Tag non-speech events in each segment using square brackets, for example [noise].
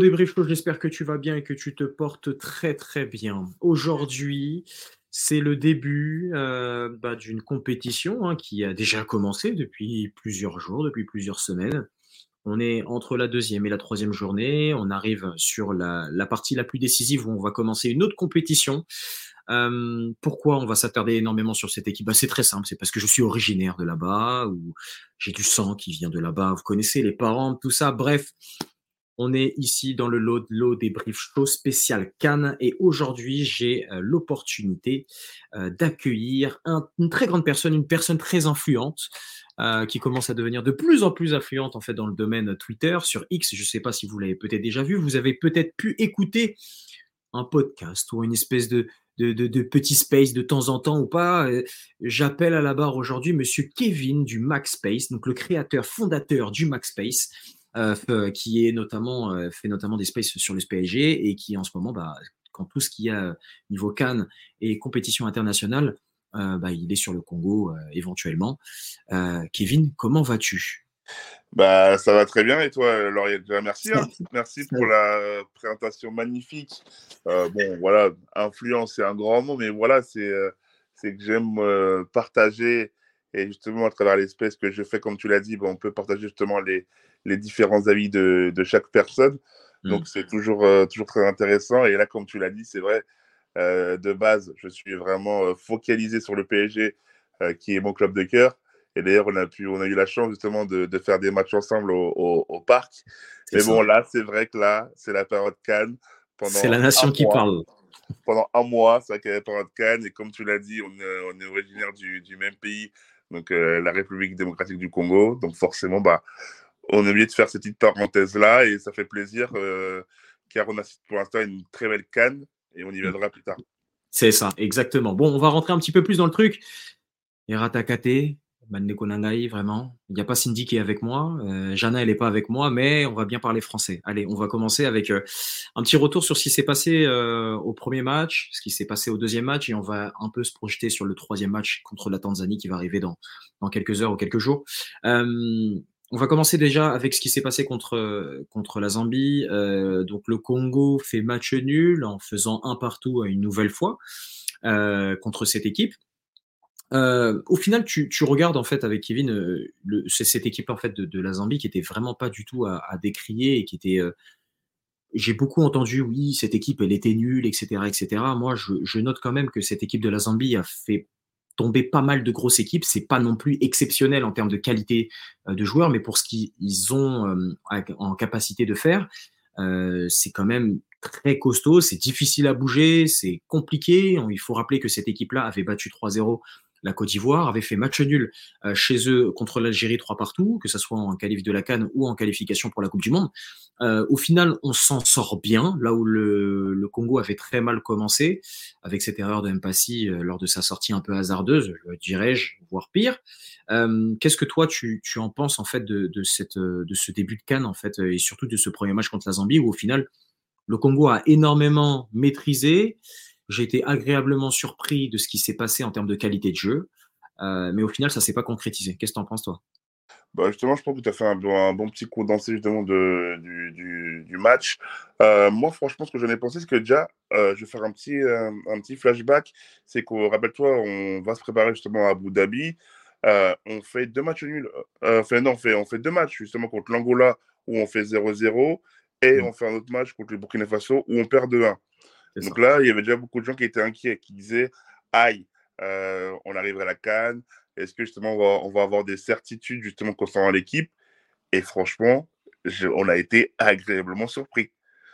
Débrief j'espère que tu vas bien et que tu te portes très très bien. Aujourd'hui, c'est le début euh, bah, d'une compétition hein, qui a déjà commencé depuis plusieurs jours, depuis plusieurs semaines. On est entre la deuxième et la troisième journée. On arrive sur la, partie la plus décisive où on va commencer une autre compétition. Euh, pourquoi on va s'attarder énormément sur cette équipe? Bah, C'est très simple, c'est parce que je suis originaire de là-bas, ou j'ai du sang qui vient de là-bas. Vous connaissez les parents, tout ça. Bref, on est ici dans le lot, lot des briefs show spécial Cannes et aujourd'hui j'ai euh, l'opportunité euh, d'accueillir une très grande personne, une personne très influente euh, qui commence à devenir de plus en plus influente en fait dans le domaine Twitter sur X. Je ne sais pas si vous l'avez peut-être déjà vu, vous avez peut-être pu écouter un podcast ou une espèce de, de, space de temps en temps ou pas. J'appelle à la barre aujourd'hui Monsieur Kevin du Space, donc le créateur fondateur du Space. Euh, qui est notamment euh, fait notamment des spaces sur le PSG et qui en ce moment, bah, quand tout ce qu'il y a niveau Cannes et compétition internationale, euh, bah, il est sur le Congo éventuellement. Kevin, comment vas-tu? Bah, ça va très bien et toi, Lauriette? Merci, hein. [laughs] merci pour la présentation magnifique. bon, voilà, influence, c'est un grand mot, mais voilà, c'est c'est que j'aime partager et justement à travers l'espèce que je fais, comme tu l'as dit, on peut partager justement les, les différents avis de, de chaque personne. Mm. Donc, c'est toujours, euh, toujours très intéressant. Et là, comme tu l'as dit, c'est vrai, euh, de base, je suis vraiment euh, focalisé sur le PSG, qui est mon club de cœur. Et d'ailleurs, on, a pu, on a eu la chance justement de, de faire des matchs ensemble au, au, parc. Mais bon, là, c'est vrai que là, c'est la période Cannes. C'est la nation qui parle. Pendant un mois, c'est la période Cannes. Et comme tu l'as dit, on est, on est originaire du, du, même pays, donc la République démocratique du Congo. Donc forcément, bah, on a oublié de faire cette petite parenthèse-là et ça fait plaisir euh, car on a pour l'instant une très belle canne et on y viendra plus tard. C'est ça, exactement. Bon, on va rentrer un petit peu plus dans le truc. Eratakate, Mannekonangai, vraiment. Il n'y a pas Cindy qui est avec moi. Euh, Jana, elle n'est pas avec moi, mais on va bien parler français. Allez, on va commencer avec euh, un petit retour sur ce qui s'est passé au premier match, ce qui s'est passé au deuxième match, et on va un peu se projeter sur le troisième match contre la Tanzanie qui va arriver dans, dans quelques heures ou quelques jours. On va commencer déjà avec ce qui s'est passé contre, contre la Zambie. Euh, donc le Congo fait match nul en faisant un partout une nouvelle fois euh, contre cette équipe. Euh, au final, tu, tu, regardes en fait avec Kevin cette équipe en fait de, la Zambie qui était vraiment pas du tout à, à décrier et qui était. J'ai beaucoup entendu oui cette équipe elle était nulle etc etc. Moi je note quand même que cette équipe de la Zambie a fait tomber pas mal de grosses équipes. C'est pas non plus exceptionnel en termes de qualité euh, de joueurs, mais pour ce qu'ils ont euh, en capacité de faire, euh, c'est quand même très costaud, c'est difficile à bouger, c'est compliqué. Il faut rappeler que cette équipe-là avait battu 3-0 la Côte d'Ivoire avait fait match nul euh, chez eux contre l'Algérie trois partout, que ce soit en qualif de la Cannes ou en qualification pour la Coupe du Monde. Euh, au final, on s'en sort bien, là où le, Congo avait très mal commencé, avec cette erreur de Mpassi euh, lors de sa sortie un peu hasardeuse, dirais-je, voire pire. Qu'est-ce que toi, tu, en penses en fait de, ce début de Cannes en fait, et surtout de ce premier match contre la Zambie, où au final, le Congo a énormément maîtrisé, j'ai été agréablement surpris de ce qui s'est passé en termes de qualité de jeu, euh, mais au final, ça ne s'est pas concrétisé. Qu'est-ce que tu en penses, toi? Bah justement, je pense que tu as fait un, bon petit condensé justement de, du, du, match. Euh, moi, franchement, ce que j'en ai pensé, c'est que déjà, euh, je vais faire un petit, un petit flashback. C'est qu'on, rappelle-toi, on va se préparer justement à Abu Dhabi. on fait deux matchs nuls. enfin, non, on fait, on fait deux matchs justement contre l'Angola où on fait 0-0 et mmh. on fait un autre match contre le Burkina Faso où on perd 2-1. Donc là, il y avait déjà beaucoup de gens qui étaient inquiets, qui disaient Aïe, euh, on arriverait à la Cannes. Est-ce que justement on va, avoir des certitudes justement concernant l'équipe? Et franchement, on a été agréablement surpris.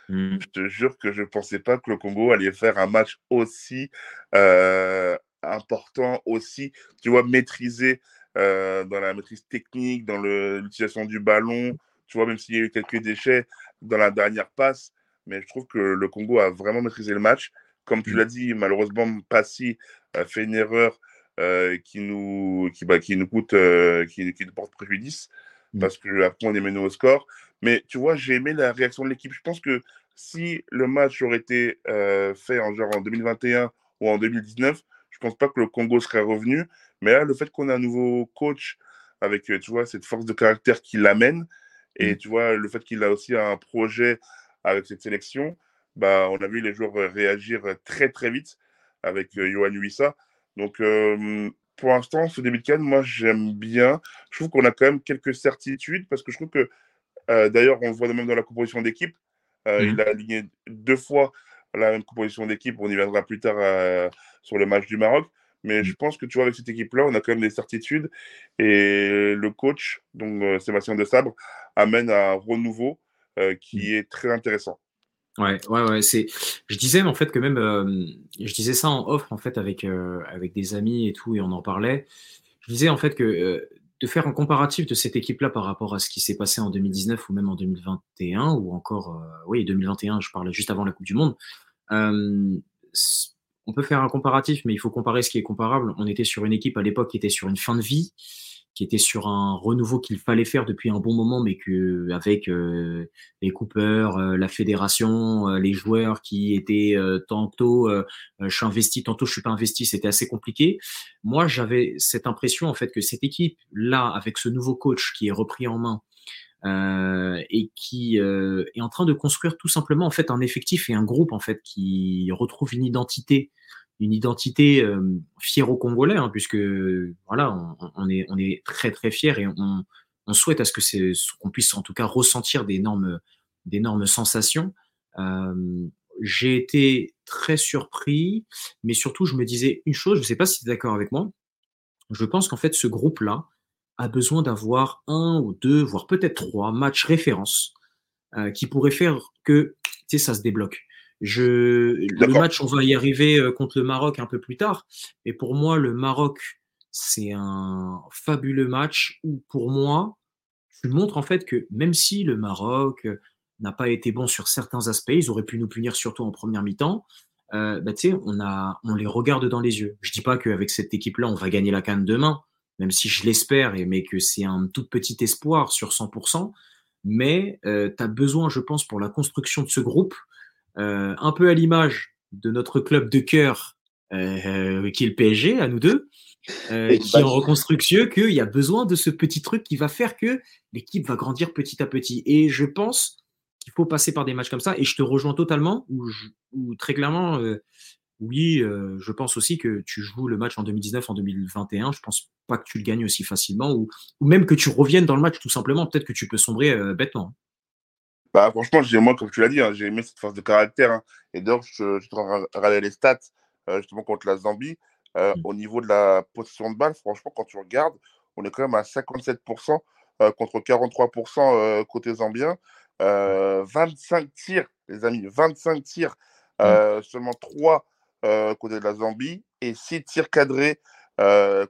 Mmh. Je te jure que je ne pensais pas que le Congo allait faire un match aussi euh, important, aussi, tu vois, maîtrisé euh, dans la maîtrise technique, dans l'utilisation du ballon. Tu vois, même s'il y a eu quelques déchets dans la dernière passe, mais je trouve que le Congo a vraiment maîtrisé le match. Comme tu mmh. l'as dit, malheureusement, Passy a fait une erreur euh, qui, nous, qui, bah, qui nous coûte, euh, qui, qui, nous porte préjudice, mmh. parce qu'après, on est mené au score. Mais tu vois, j'ai aimé la réaction de l'équipe. Je pense que si le match aurait été euh, fait en genre en 2021 ou en 2019, je pense pas que le Congo serait revenu. Mais là, le fait qu'on ait un nouveau coach avec, tu vois, cette force de caractère qui l'amène, et mmh. tu vois, le fait qu'il a aussi un projet avec cette sélection, bah, on a vu les joueurs réagir très très vite avec Johan Huissa. Donc, pour l'instant, ce début de Cannes, moi, j'aime bien. Je trouve qu'on a quand même quelques certitudes parce que je trouve que, d'ailleurs, on le voit même dans la composition d'équipe. Mmh. Il a aligné deux fois la même composition d'équipe. On y viendra plus tard sur le match du Maroc. Mais je mmh. pense que tu vois, avec cette équipe-là, on a quand même des certitudes. Et le coach, donc Sébastien de Sabre, amène un renouveau qui mmh. est très intéressant. Ouais, ouais, ouais. C'est, je disais en fait que même, euh, je disais ça en offre en fait avec euh, avec des amis et tout et on en parlait. Je disais en fait que euh, de faire un comparatif de cette équipe-là par rapport à ce qui s'est passé en 2019 ou même en 2021 ou encore, oui, 2021, je parlais juste avant la Coupe du Monde. on peut faire un comparatif, mais il faut comparer ce qui est comparable. On était sur une équipe à l'époque qui était sur une fin de vie qui était sur un renouveau qu'il fallait faire depuis un bon moment, mais que avec euh, les coupeurs, euh, la fédération, euh, les joueurs qui étaient tantôt je suis investi, tantôt je suis pas investi, c'était assez compliqué. Moi, j'avais cette impression en fait que cette équipe là, avec ce nouveau coach qui est repris en main. et qui est en train de construire tout simplement en fait un effectif et un groupe en fait qui retrouve une identité une identité euh, fière aux Congolais, hein, puisque voilà, on, est, on est très très fiers et on, on souhaite à ce que c'est qu'on puisse en tout cas ressentir d'énormes d'énormes sensations. Euh, j'ai été très surpris, mais surtout je me disais une chose, je ne sais pas si tu es d'accord avec moi. Je pense qu'en fait ce groupe-là a besoin d'avoir un ou deux, voire peut-être trois matchs références euh, qui pourraient faire que ça se débloque. Je, le match, on va y arriver euh, contre le Maroc un peu plus tard. Et pour moi, le Maroc, c'est un fabuleux match où, pour moi, tu montres en fait que même si le Maroc euh, n'a pas été bon sur certains aspects, ils auraient pu nous punir surtout en première mi-temps. Euh, bah, on, a, on les regarde dans les yeux. Je dis pas qu'avec cette équipe-là, on va gagner la canne demain, même si je l'espère, mais que c'est un tout petit espoir sur 100%. Mais euh, tu as besoin, je pense, pour la construction de ce groupe, un peu à l'image de notre club de cœur euh, qui est le PSG, à nous deux, euh, qui est en reconstruction, qu'il y a besoin de ce petit truc qui va faire que l'équipe va grandir petit à petit. Et je pense qu'il faut passer par des matchs comme ça. Et je te rejoins totalement, ou, très clairement, oui, je pense aussi que tu joues le match en 2019, en 2021. Je pense pas que tu le gagnes aussi facilement, ou, ou même que tu reviennes dans le match tout simplement. Peut-être que tu peux sombrer bêtement. Bah, franchement, j'ai, moi, comme tu l'as dit, hein, j'ai aimé cette force de caractère. Hein. Et d'ailleurs, je, je te les stats euh, justement contre la Zambie. Euh, mmh. Au niveau de la position de balle, franchement, quand tu regardes, on est quand même à 57% euh, contre 43% côté zambien. 25 tirs, les amis, 25 tirs, mmh. seulement 3 côté de la Zambie et 6 tirs cadrés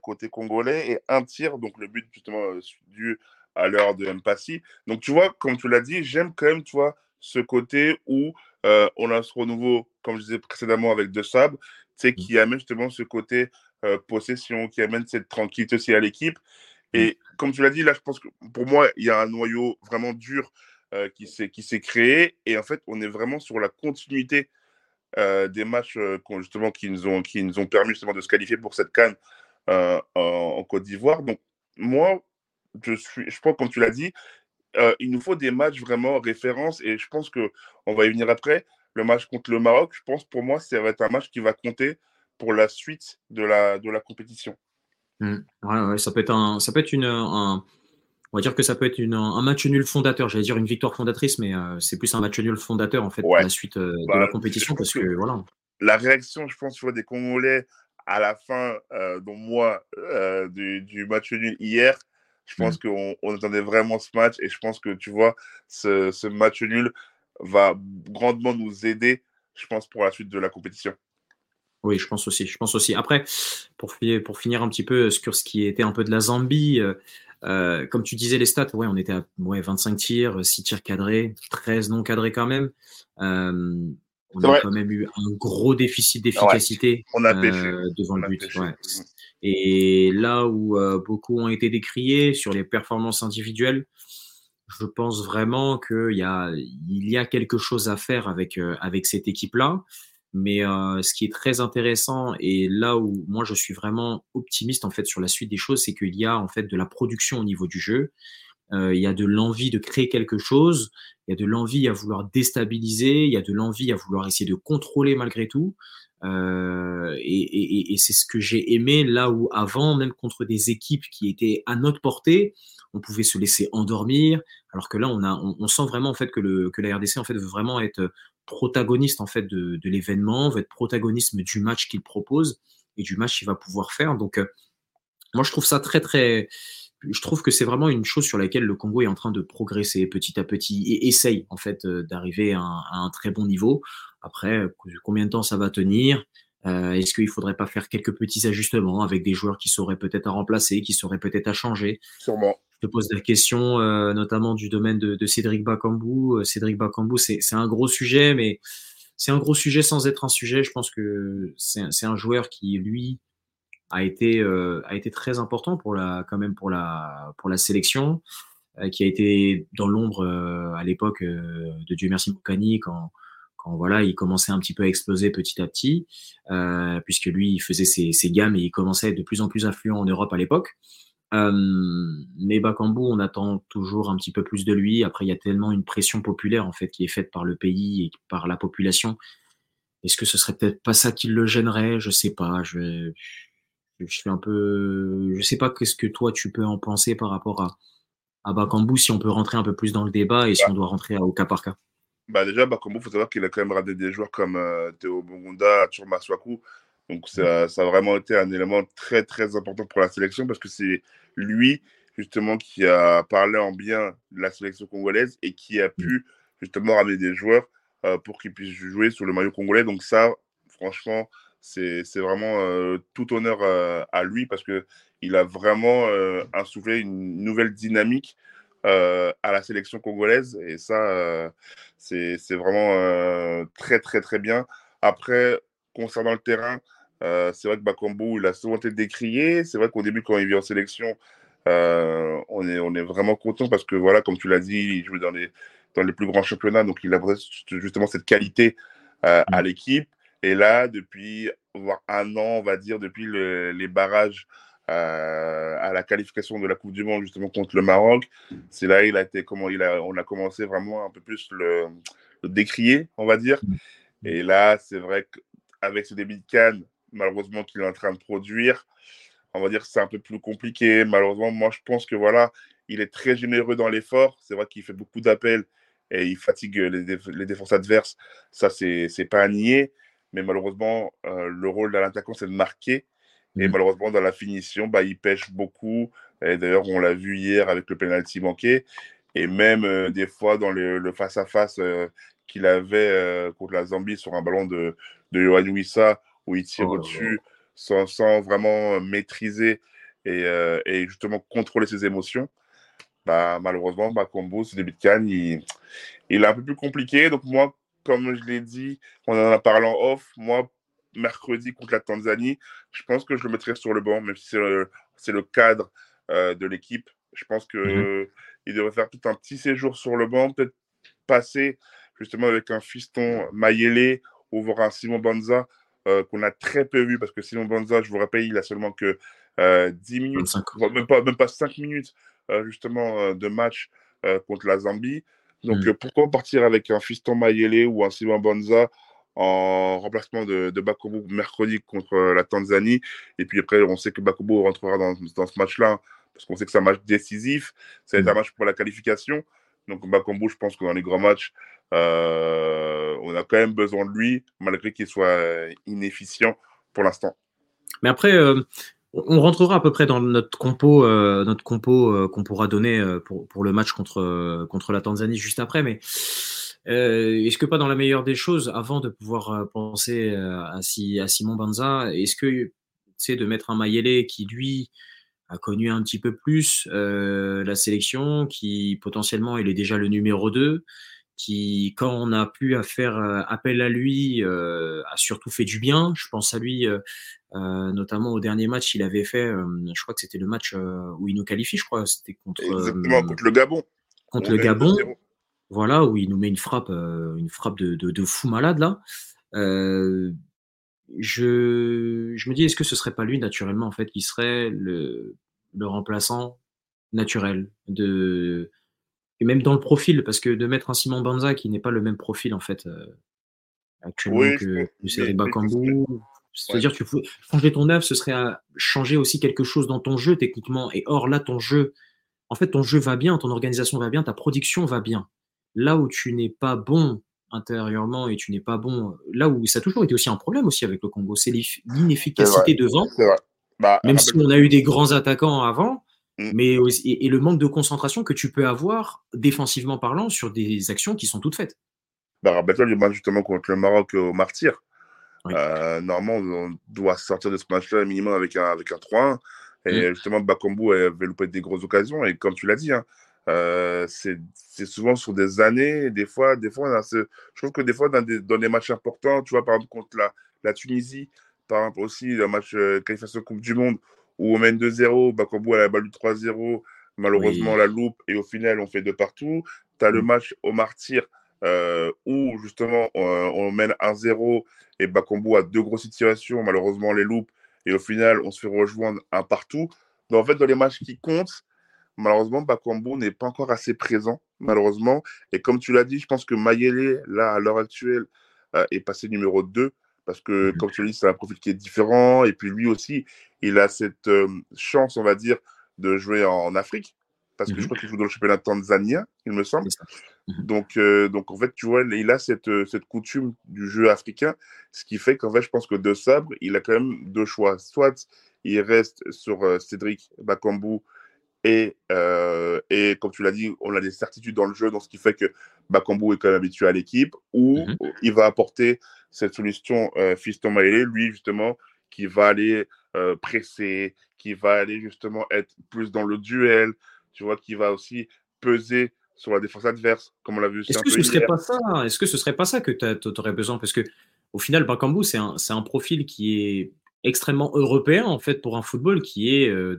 côté congolais et un tir, donc le but justement du à l'heure de Mpassi. Donc, tu vois, comme tu l'as dit, j'aime quand même, tu vois, ce côté où euh, on a ce renouveau, comme je disais précédemment, avec De Sable, tu sais, qui mmh. amène justement ce côté euh, possession, qui amène cette tranquillité aussi à l'équipe. Et mmh. comme tu l'as dit, là, je pense que pour moi, il y a un noyau vraiment dur euh, qui s'est créé. Et en fait, on est vraiment sur la continuité des matchs justement qui nous, ont, qui nous ont permis justement de se qualifier pour cette canne en, en Côte d'Ivoire. Donc, moi, je, suis, je pense, comme tu l'as dit, euh, il nous faut des matchs vraiment références et je pense qu'on va y venir après. Le match contre le Maroc, je pense pour moi, ça va être un match qui va compter pour la suite de la, de la compétition. Mmh. Ouais, ouais, ça peut être un, ça peut être une, un, on va dire que ça peut être une, un match nul fondateur. J'allais dire une victoire fondatrice, mais euh, c'est plus un match nul fondateur en fait pour la suite euh, de bah, la compétition parce que, voilà. La réaction, je pense, des Congolais à la fin, dont moi, du, du, match nul hier, je mmh. pense qu'on on attendait vraiment ce match et je pense que, tu vois, ce, ce, match nul va grandement nous aider, je pense, pour la suite de la compétition. Oui, je pense aussi. Je pense aussi. Après, pour, pour finir un petit peu sur ce qui était un peu de la Zambie, euh, euh comme tu disais les stats, ouais, on était à ouais, 25 tirs, 6 tirs cadrés, 13 non cadrés quand même. Euh, on a quand même eu un gros déficit d'efficacité on euh, devant le but. Ouais. Mmh. Et là où euh, beaucoup ont été décriés sur les performances individuelles, je pense vraiment qu'il y a, il y a quelque chose à faire avec, euh, avec cette équipe-là. Mais ce qui est très intéressant et là où moi je suis vraiment optimiste en fait sur la suite des choses, c'est qu'il y a en fait de la production au niveau du jeu. Il y a de l'envie de créer quelque chose, il y a de l'envie à vouloir déstabiliser, il y a de l'envie à vouloir essayer de contrôler malgré tout. Euh, et, c'est ce que j'ai aimé là où avant, même contre des équipes qui étaient à notre portée, on pouvait se laisser endormir, alors que là, on, a, on, sent vraiment en fait que, le, que la RDC en fait veut vraiment être protagoniste en fait de, de l'événement, veut être protagoniste du match qu'il propose et du match qu'il va pouvoir faire. Donc, euh, moi, je trouve ça très très je trouve que c'est vraiment une chose sur laquelle le Congo est en train de progresser petit à petit et essaye en fait euh, d'arriver à, à, un très bon niveau. Après, euh, combien de temps ça va tenir? Euh, Est-ce qu'il faudrait pas faire quelques petits ajustements avec des joueurs qui seraient peut-être à remplacer, qui seraient peut-être à changer? Sûrement. Je te pose la question euh, notamment du domaine de, de Cédric Bakambu. Cédric Bakambu, c'est un gros sujet, mais c'est un gros sujet sans être un sujet. Je pense que c'est un joueur qui, lui, a été euh, a été très important pour la quand même pour la pour la sélection euh, qui a été dans l'ombre euh, à l'époque euh, de Dieu merci Moukani quand quand voilà il commençait un petit peu à exploser petit à petit euh, puisque lui il faisait ses, ses gammes et il commençait à être de plus en plus influent en Europe à l'époque. Mais Bakambu on attend toujours un petit peu plus de lui. Après il y a tellement une pression populaire en fait qui est faite par le pays et par la population. Est-ce que ce serait peut-être pas ça qui le gênerait? Je sais pas. Je je suis un peu, je sais pas qu'est-ce que toi tu peux en penser par rapport à, à Bakambu, si on peut rentrer un peu plus dans le débat et si on doit rentrer au cas par cas. Bah déjà, Bakambu, il faut savoir qu'il a quand même ramené des joueurs comme euh, Théo Bongunda, Turma Swaku. Donc ça, ça, a vraiment été un élément très très important pour la sélection parce que c'est lui justement qui a parlé en bien de la sélection congolaise et qui a pu justement ramener des joueurs euh, pour qu'ils puissent jouer sur le maillot congolais. Donc ça, franchement, c'est vraiment euh, tout honneur euh, à lui parce que il a vraiment insoufflé une nouvelle dynamique à la sélection congolaise et ça c'est vraiment très très très bien. Après concernant le terrain, c'est vrai que Bakambu il a souvent été décrié. C'est vrai qu'au début quand il vient en sélection, on est on est vraiment content parce que voilà comme tu l'as dit, il joue dans les dans les plus grands championnats donc il a justement cette qualité à mmh. l'équipe. Et là, depuis un an, on va dire, depuis le, les barrages euh, à la qualification de la Coupe du Monde, justement, contre le Maroc, c'est là il a été, comment, il a, on a commencé vraiment un peu plus le, le décrier, on va dire. Mmh. Et là, c'est vrai qu'avec ce débit de canne, malheureusement, qu'il est en train de produire, on va dire que c'est un peu plus compliqué. Malheureusement, moi, je pense que voilà, il est très généreux dans l'effort. C'est vrai qu'il fait beaucoup d'appels et il fatigue les, déf les défenses adverses. Ça, c'est pas à nier mais malheureusement, euh, le rôle de l'attaquant, c'est de marquer. Et mmh. malheureusement, dans la finition, bah, il pêche beaucoup. Et d'ailleurs, on l'a vu hier avec le penalty manqué. Et même euh, des fois, dans le face-à-face euh, qu'il avait contre la Zambie sur un ballon de, de Johan Wissa, où il tire oh, au-dessus sans, sans, vraiment maîtriser et, et, justement contrôler ses émotions. Bah, malheureusement, Combo, ce début de canne, il, il est un peu plus compliqué. Donc, moi, comme je l'ai dit, on en a parlé en off, moi, mercredi contre la Tanzanie, je pense que je le mettrai sur le banc, même si c'est le, le, cadre euh, de l'équipe. Je pense qu'il mmh. il devrait faire tout un petit séjour sur le banc, peut-être passer justement avec un fiston Mayele ou voir un Simon Banza euh, qu'on a très peu vu, parce que Simon Banza, je vous rappelle, il a seulement que euh, 10 minutes, même pas, même pas 5 minutes euh, justement euh, de match euh, contre la Zambie. Donc, mmh. pourquoi partir avec un Fiston Mayele ou un Simon Bonza en remplacement de, de Bakobo mercredi contre la Tanzanie? Et puis après, on sait que Bakobo rentrera dans, dans ce match-là parce qu'on sait que c'est un match décisif. Ça va être un match pour la qualification. Donc, Bakambu, je pense que dans les grands matchs, euh, on a quand même besoin de lui, malgré qu'il soit inefficient pour l'instant. Mais après, euh, on rentrera à peu près dans notre compo, euh, notre compo euh, qu'on pourra donner euh, pour, le match contre, contre la Tanzanie juste après. Mais est-ce que pas dans la meilleure des choses, avant de pouvoir penser à, à Simon Banza, est-ce que c'est de mettre un Mayele qui lui a connu un petit peu plus la sélection, qui potentiellement il est déjà le numéro 2 qui, quand on a pu faire appel à lui, a surtout fait du bien. Je pense à lui, notamment au dernier match, il avait fait, euh, je crois que c'était le match où il nous qualifie, je crois, c'était contre, Exactement, contre le Gabon. Contre le Gabon, voilà, où il nous met une frappe, une frappe de, de, de, fou malade là. je, je me dis, est-ce que ce serait pas lui naturellement en fait qui serait le, le remplaçant naturel. De... Et même dans le profil, parce que de mettre un Simon Banza qui n'est pas le même profil, en fait, euh, actuellement Oui, que que Seriba ouais, c'est-à-dire tu faut changer ton œuvre, ce serait à changer aussi quelque chose dans ton jeu techniquement. Et or là, ton jeu, en fait, ton jeu va bien, ton organisation va bien, ta production va bien. Là où tu n'es pas bon intérieurement et tu n'es pas bon, là où ça a toujours été aussi un problème aussi avec le Congo, c'est l'inefficacité devant. Bah, même si rappelle-toi. on a eu des grands attaquants avant, Mm. mais et, et le manque de concentration que tu peux avoir défensivement parlant sur des actions qui sont toutes faites. Bah, rappelle-toi le match justement contre le Maroc au Martyr. Oui. Euh, normalement, on doit sortir de ce match-là minimum avec un, avec un 3-1. Mm. Et justement, Bakambu avait loupé des grosses occasions. Et comme tu l'as dit, hein, euh, c'est c'est souvent sur des années. Des fois, des fois je trouve que des fois, dans des, dans des matchs importants, tu vois, par exemple, contre la, la Tunisie, par exemple aussi, le match euh, qualification Coupe du Monde, où on mène 2-0, Bakambu a la balle du 3-0, malheureusement, Oui. la loupe, et au final, on fait deux partout. Tu as le Mm. match au Martyr, euh, où justement, on, on mène 1-0 et Bakambu a deux grosses situations, malheureusement les loupes, et au final, on se fait rejoindre un partout. Donc en fait, dans les matchs qui comptent, malheureusement, Bakambu n'est pas encore assez présent, malheureusement. Et comme tu l'as dit, je pense que Mayele, là, à l'heure actuelle, euh, est passé numéro 2, parce que, Mhm. comme tu l'as dit, c'est un profil qui est différent, et puis lui aussi, il a cette euh, chance, on va dire, de jouer en Afrique, parce que je Mhm. crois qu'il joue dans le championnat tanzanien, il me semble. Mhm. Donc, euh, donc, en fait, tu vois, il a cette, euh, cette coutume du jeu africain, ce qui fait qu'en fait, je pense que De Sabre, il a quand même deux choix. Soit il reste sur euh, Cédric Bakambu et, euh, et, comme tu l'as dit, on a des certitudes dans le jeu, donc ce qui fait que Bakambu est quand même habitué à l'équipe, ou Mhm. il va apporter cette solution Fiston Maélé, lui, justement, qui va aller presser, qui va aller justement être plus dans le duel, tu vois, qui va aussi peser sur la défense adverse, comme on l'a vu Est-ce que ce serait pas ça Est-ce que ce serait pas ça que tu aurais besoin? Parce que au final, Bakambu, c'est un, profil qui est extrêmement européen en fait pour un football qui est euh,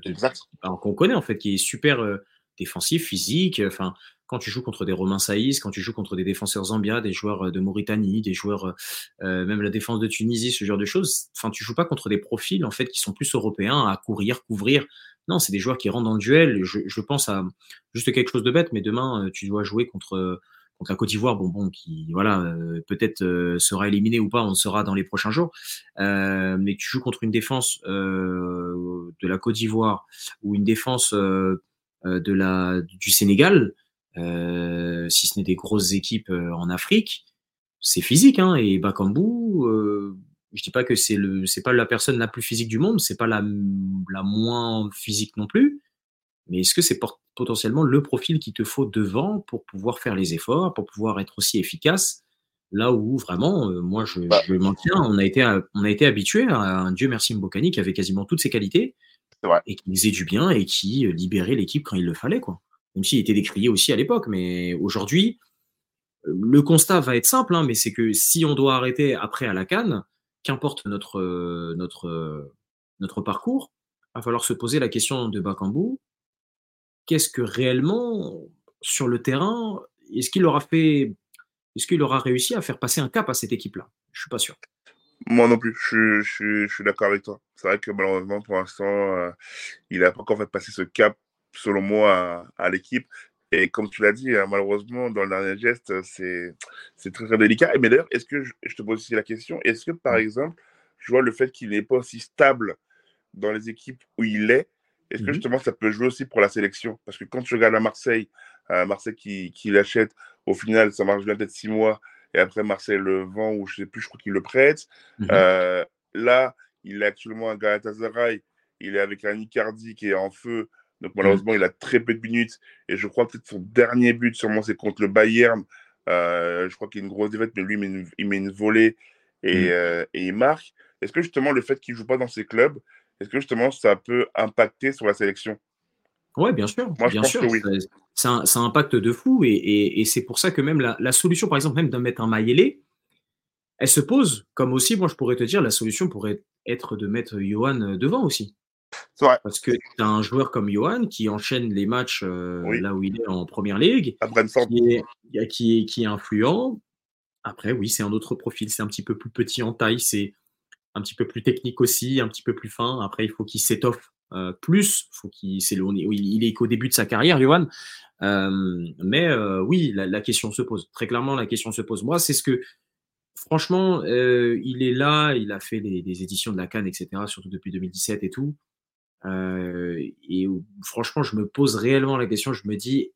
alors qu'on connaît en fait, qui est super euh, défensif, physique. Enfin, quand tu joues contre des Romains Saïs, quand tu joues contre des défenseurs Zambia, des joueurs euh, de Mauritanie, des joueurs euh, même la défense de Tunisie, ce genre de choses. Enfin, tu joues pas contre des profils en fait qui sont plus européens à courir, couvrir. Non, c'est des joueurs qui rentrent dans le duel. Je, pense à juste quelque chose de bête, mais demain euh, tu dois jouer contre contre la Côte d'Ivoire, bon, bon, qui voilà, euh, peut-être euh, sera éliminé ou pas, on le saura dans les prochains jours. Euh, mais tu joues contre une défense euh, de la Côte d'Ivoire ou une défense euh, de la du Sénégal, euh, si ce n'est des grosses équipes euh, en Afrique, c'est physique, hein. Et Bakambu, euh, je dis pas que c'est le, c'est pas la personne la plus physique du monde, c'est pas la la moins physique non plus. Mais est-ce que c'est potentiellement le profil qu'il te faut devant pour pouvoir faire les efforts, pour pouvoir être aussi efficace? Là où vraiment, euh, moi je, Bah, je le maintiens, on a été, on a été habitué à un Dieu merci Mbokani qui avait quasiment toutes ses qualités vrai. et qui faisait du bien et qui euh, libérait l'équipe quand il le fallait. Quoi. Même s'il était décrié aussi à l'époque. Mais aujourd'hui, euh, le constat va être simple, hein, mais c'est que si on doit arrêter après à la canne, qu'importe notre, euh, notre, euh, notre parcours, il va falloir se poser la question de Bakambu qu'est-ce que réellement, sur le terrain, est-ce qu'il aura fait, est-ce qu'il aura réussi à faire passer un cap à cette équipe-là? Je suis pas sûr. Moi non plus, je, suis- je, je suis d'accord avec toi. C'est vrai que malheureusement, pour l'instant, euh, il n'a pas encore fait passer ce cap, selon moi, à l'équipe. Et comme tu l'as dit, hein, malheureusement, dans le dernier geste, c'est très, très délicat. Mais d'ailleurs, est-ce que je, je te pose aussi la question, est-ce que par Mm. exemple, je vois le fait qu'il n'est pas aussi stable dans les équipes où il est, est-ce que Mhm. justement ça peut jouer aussi pour la sélection? Parce que quand tu regardes à Marseille, euh, Marseille qui, qui l'achète, au final, ça marche bien peut-être six mois, et après Marseille le vend, ou je sais plus, je crois qu'il le prête. Mhm. Euh, là, il est actuellement à Galatasaray, il est avec un Icardi qui est en feu, donc malheureusement, il a très peu de minutes, et je crois peut-être son dernier but, sûrement, c'est contre le Bayern. Euh, je crois qu'il y a une grosse défaite, mais lui, il met une, il met une volée et, Mhm. euh, et il marque. Est-ce que justement le fait qu'il joue pas dans ces clubs, est-ce que justement ça peut impacter sur la sélection? Ouais, bien sûr, Moi, je bien pense sûr. que oui. Ça, impacte de fou et, et, et c'est pour ça que même la, la solution, par exemple, même de mettre un Maïelé, elle se pose. Comme aussi, moi, je pourrais te dire, la solution pourrait être de mettre Johan devant aussi. Vrai. Parce que tu as un joueur comme Johan qui enchaîne les matchs euh, Oui. là où il est en première ligue, À qui est, qui est, qui est influent. Après, oui, c'est un autre profil. C'est un petit peu plus petit en taille. C'est un petit peu plus technique aussi, un petit peu plus fin. Après, il faut qu'il s'étoffe euh, plus. Faut qu'il, c'est le, il est qu'au début de sa carrière, Johan. Euh, mais euh, oui, la, la, question se pose. Très clairement, la question se pose. Moi, c'est ce que, franchement, il est là, il a fait des, des, éditions de la Cannes, etc., surtout depuis 2017 et tout. Et franchement, je me pose réellement la question. Je me dis,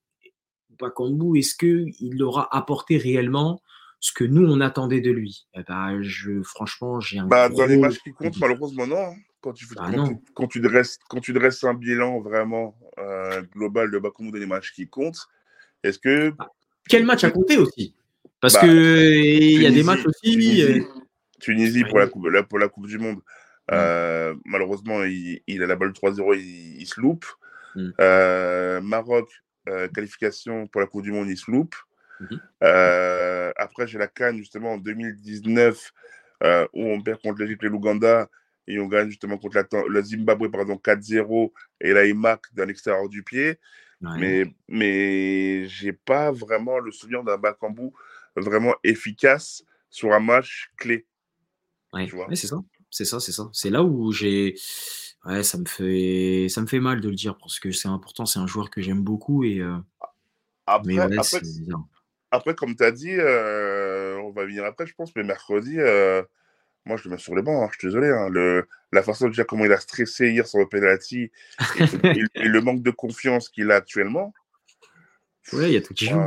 Bakambu, est-ce qu'il aura apporté réellement ce que nous, on attendait de lui? Eh ben, je, Franchement, j'ai un. Bah, dans les matchs qui comptent, malheureusement, non. Hein. Quand tu, bah, quand, Tu, quand, tu dresses, quand tu dresses un bilan vraiment euh, global de Bakambu dans les matchs qui comptent, est-ce que. Bah, quel match a compté aussi? Parce bah, qu'il y a des matchs aussi. Tunisie, euh... Tunisie pour, la coupe, pour la Coupe du Monde. Euh, malheureusement, il, il, a la balle 3-0, il, il, se loupe. Mm. Euh, Maroc, euh, qualification pour la Coupe du Monde, il se loupe. Mmh. Euh, après, j'ai la Cannes justement en 2019 euh, où on perd contre l'Égypte et l'Ouganda et on gagne justement contre la, le Zimbabwe par exemple 4-0 et là il marque d'un l'extérieur du pied. Ouais. Mais, mais j'ai pas vraiment le souvenir d'un Bakambu vraiment efficace sur un match clé. Ouais c'est ça. C'est ça, c'est ça. C'est là où j'ai. Ouais, ça me fait ça me fait mal de le dire parce que c'est important, c'est un joueur que j'aime beaucoup et euh... après, ouais, après, après, comme tu as dit, euh, on va venir après, je pense, mais mercredi, euh, moi, je le mets sur les bancs, hein, je suis désolé. Hein, le, la façon déjà comment il a stressé hier sur le penalty et, et, et, le manque de confiance qu'il a actuellement. Ouais, il y a tout qui joue.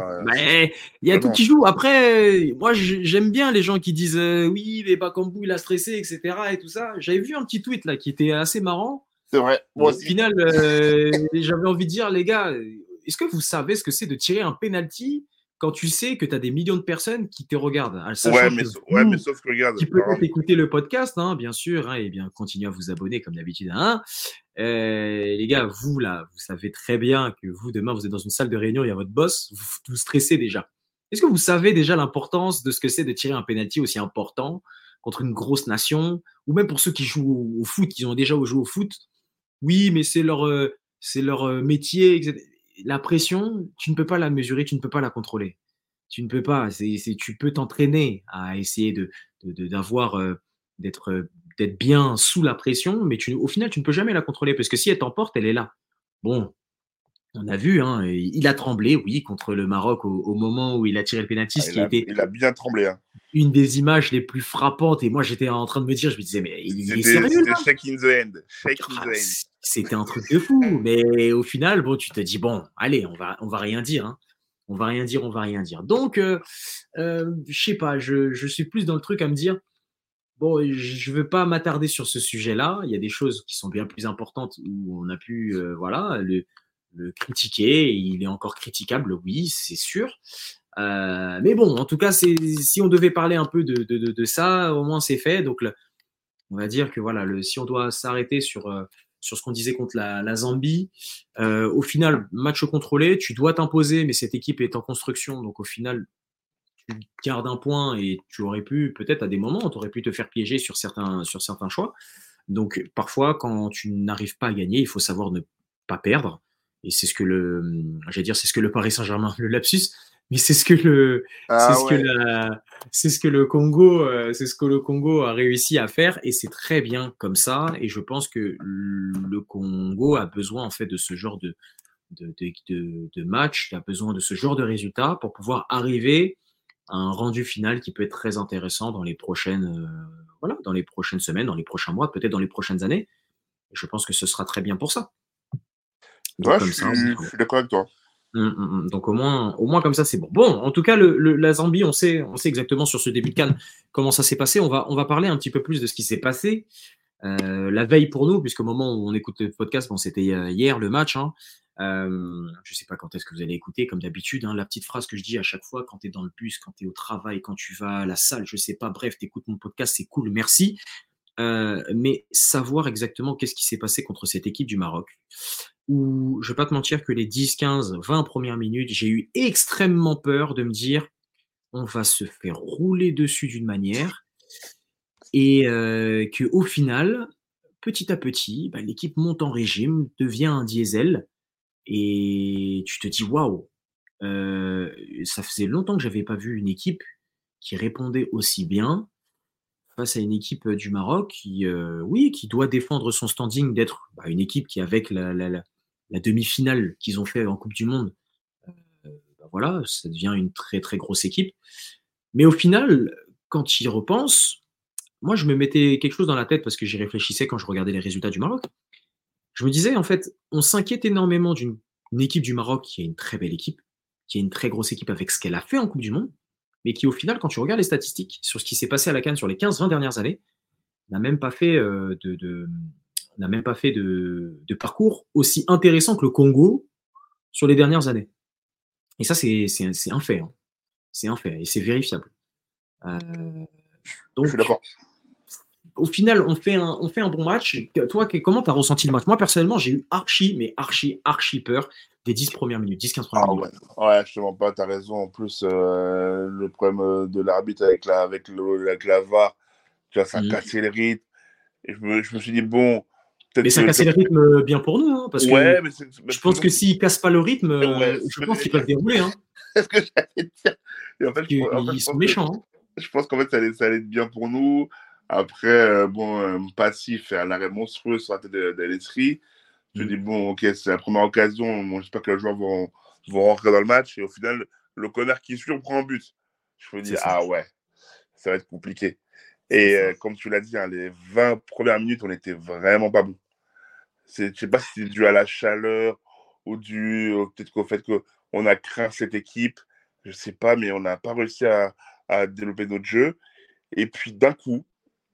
Il y a tout qui joue. Après, moi, j'aime bien les gens qui disent euh, oui, mais Bakambu, il a stressé, etc. et tout ça. J'avais vu un petit tweet là qui était assez marrant. C'est vrai. Moi Au final, euh, j'avais envie de dire, les gars, est-ce que vous savez ce que c'est de tirer un penalty quand tu sais que tu as des millions de personnes qui te regardent. Ouais mais, que ouais, mais, sauf que regarde. Tu peux écouter le podcast, hein, bien sûr, hein, et bien continuer à vous abonner comme d'habitude. Hein. Euh, les gars, vous là, vous savez très bien que vous demain vous êtes dans une salle de réunion, il y a votre boss, vous, vous stressez déjà. Est-ce que vous savez déjà l'importance de ce que c'est de tirer un penalty aussi important contre une grosse nation, ou même pour ceux qui jouent au foot, qui ont déjà joué au foot? Oui, mais c'est leur, euh, c'est leur euh, métier, etc la pression, tu ne peux pas la mesurer, tu ne peux pas la contrôler. Tu ne peux pas. C'est, tu peux t'entraîner à essayer de, de, d'avoir, euh, d'être, euh, d'être bien sous la pression, mais tu, au final, tu ne peux jamais la contrôler parce que si elle t'emporte, elle est là. Bon, on a vu, hein, il a tremblé, oui, contre le Maroc au, au moment où il a tiré le pénalty, ah, qui a, était il a bien tremblé. Hein. une des images les plus frappantes. Et moi, j'étais en train de me dire, je me disais, mais il, est sérieux là? Shake in the end. Shake in the end. C'était un truc de fou. Mais au final, bon, tu te dis, bon, allez, on va, on va rien dire. Hein. On va rien dire, on va rien dire. Donc, euh, euh, je sais pas, je, suis plus dans le truc à me dire, Bon, je ne veux pas m'attarder sur ce sujet-là. Il y a des choses qui sont bien plus importantes où on a pu, euh, voilà, le, le critiquer. Il est encore critiquable, oui, c'est sûr. Euh, mais bon, en tout cas, si on devait parler un peu de, de, ça, au moins c'est fait. Donc, on va dire que voilà, si on doit s'arrêter sur, euh, sur ce qu'on disait contre la, Zambie, euh, au final, match contrôlé, tu dois t'imposer, mais cette équipe est en construction. Donc, au final, tu gardes un point et tu aurais pu, peut-être à des moments, tu aurais pu te faire piéger sur certains, sur certains choix. Donc, parfois, quand tu n'arrives pas à gagner, il faut savoir ne pas perdre. Et c'est ce que le, dire, c'est ce que le Paris Saint-Germain, le lapsus, mais c'est ce que le, ah, c'est ce ouais. la, c'est ce que le Congo, euh, c'est ce que le Congo a réussi à faire, et c'est très bien comme ça. Et je pense que le Congo a besoin en fait de ce genre de, de, de, de, de match, il a besoin de ce genre de résultats pour pouvoir arriver à un rendu final qui peut être très intéressant dans les prochaines, euh, voilà, dans les prochaines semaines, dans les prochains mois, peut-être dans les prochaines années. Et je pense que ce sera très bien pour ça. Donc, ouais, je, ça, suis, je suis d'accord avec toi. Mmh, donc au moins, au moins comme ça, c'est bon. Bon, en tout cas, la Zambie, on sait, on sait exactement sur ce début de Cannes comment ça s'est passé. On va, on va parler un petit peu plus de ce qui s'est passé euh, la veille pour nous, puisqu'au moment où on écoute le podcast, bon, c'était hier le match. Hein. Euh, je sais pas quand est-ce que vous allez écouter, comme d'habitude, hein, la petite phrase que je dis à chaque fois quand tu es dans le bus, quand tu es au travail, quand tu vas à la salle, je sais pas, bref, tu mon podcast, c'est cool, merci. Euh, mais savoir exactement qu'est-ce qui s'est passé contre cette équipe du Maroc, où je vais pas te mentir que les 10, 15, 20 premières minutes, j'ai eu extrêmement peur de me dire on va se faire rouler dessus d'une manière et euh, que au final, petit à petit, bah, l'équipe monte en régime, devient un diesel et tu te dis waouh, euh, ça faisait longtemps que j'avais pas vu une équipe qui répondait aussi bien face à une équipe du Maroc qui, oui, qui doit défendre son standing d'être bah, une équipe qui, avec la, la demi-finale qu'ils ont fait en Coupe du Monde, bah, voilà, ça devient une très très grosse équipe. Mais au final, quand ils repensent, moi je me mettais quelque chose dans la tête parce que j'y réfléchissais quand je regardais les résultats du Maroc. Je me disais, en fait, on s'inquiète énormément d'une équipe du Maroc qui est une très belle équipe, qui est une très grosse équipe avec ce qu'elle a fait en Coupe du Monde, mais qui au final, quand tu regardes les statistiques sur ce qui s'est passé à la Cannes sur les 15-20 dernières années, n'a même pas fait euh, de, n'a même pas fait de, parcours aussi intéressant que le Congo sur les dernières années. Et ça, c'est un fait. Hein. C'est un fait et c'est vérifiable. Euh, donc, Je suis d'accord. Au final, on fait un, on fait un bon match. Toi, comment tu as ressenti le match? Moi, personnellement, j'ai eu archi, mais archi, archi peur des 10 premières minutes, 10-15 premières ah, minutes. Ouais, ouais justement pas, tu as raison. En plus, euh, le problème euh, de l'arbitre avec la, avec, le, avec la VAR, tu vois, ça a mmh. cassé le rythme. Et je me, je me suis dit, bon, mais ça casse le rythme bien pour nous, hein, parce que je pense que s'ils cassent pas le rythme, euh, je pense qu'ils peuvent dérouler. Hein. [laughs] ce que j'allais dire. en fait, ils sont méchants. Hein. Je pense qu'en fait, ça allait, ça allait, être bien pour nous. Après, euh, bon, euh, Passif fait un arrêt monstrueux sur la tête d'Alessri. Je mm. dis, bon, ok, c'est la première occasion. J'espère que les joueurs vont, vont rentrer dans le match. Et au final, le connard qui suit, on prend un but. Je me dis, ah ouais, ça va être compliqué. Et comme tu l'as dit, hein, les 20 premières minutes, on n'était vraiment pas bon. Je ne sais pas si c'est dû à la chaleur ou dû peut-être qu'au fait qu'on a craint cette équipe. Je ne sais pas, mais on n'a pas réussi à, développer notre jeu. Et puis d'un coup,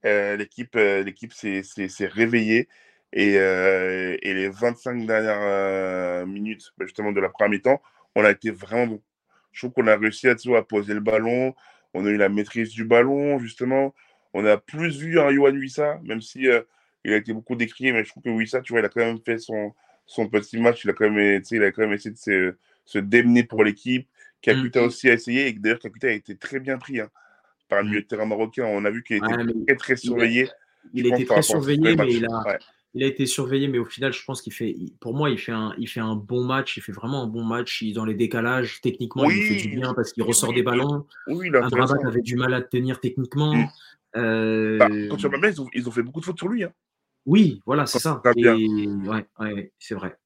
euh, l'équipe euh, s'est réveillée. Et, euh, les 25 dernières minutes, bah, justement, de la première mi-temps, on a été vraiment bon. Je trouve qu'on a réussi à, poser le ballon. On a eu la maîtrise du ballon, justement. On a plus vu un Yohan Wissa, même si il a été beaucoup décrié, mais je trouve que Wissa, tu vois, il a quand même fait son, son petit match. Il a quand même, il a quand même essayé de se, se démener pour l'équipe. Kakuta mm. aussi a essayé, et d'ailleurs, Kakuta a été très bien pris hein, par le mm. milieu de terrain marocain. On a vu qu'il était très, très surveillé. Il, a, été très surveillé, mais il a, il a été surveillé, mais au final, je pense qu'il fait, pour moi, il fait, un, il fait un bon match. Il fait vraiment un bon match. Il dans les décalages. Techniquement, il fait du bien parce qu'il ressort des ballons. Oui, il a avait du mal à tenir techniquement. Mm. Euh... Bah, quand tu regardes, ils ont, ils ont fait beaucoup de fautes sur lui. Hein. Oui, voilà, c'est ça. ouais, ouais, c'est vrai.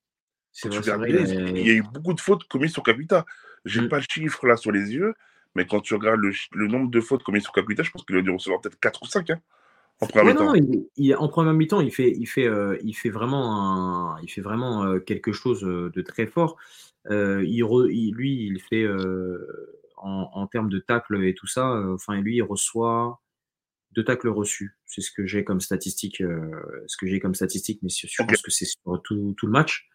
C'est vrai, Il y a eu beaucoup de fautes commises sur Capita. J'ai n'ai mmh. pas le chiffre là sur les yeux, mais quand tu regardes le, nombre de fautes commises sur Capita, je pense qu'il a dû recevoir peut-être 4 ou 5 hein, en première mi-temps. en première mi-temps, il fait, il, fait, euh, il fait vraiment, il fait vraiment euh, quelque chose euh, de très fort. il, lui, il fait en, en, termes de tacle et tout ça, enfin, lui, il reçoit deux tacles reçus. C'est ce que j'ai comme statistique, euh, ce que j'ai comme statistique, mais je pense que c'est sur tout, tout, le match.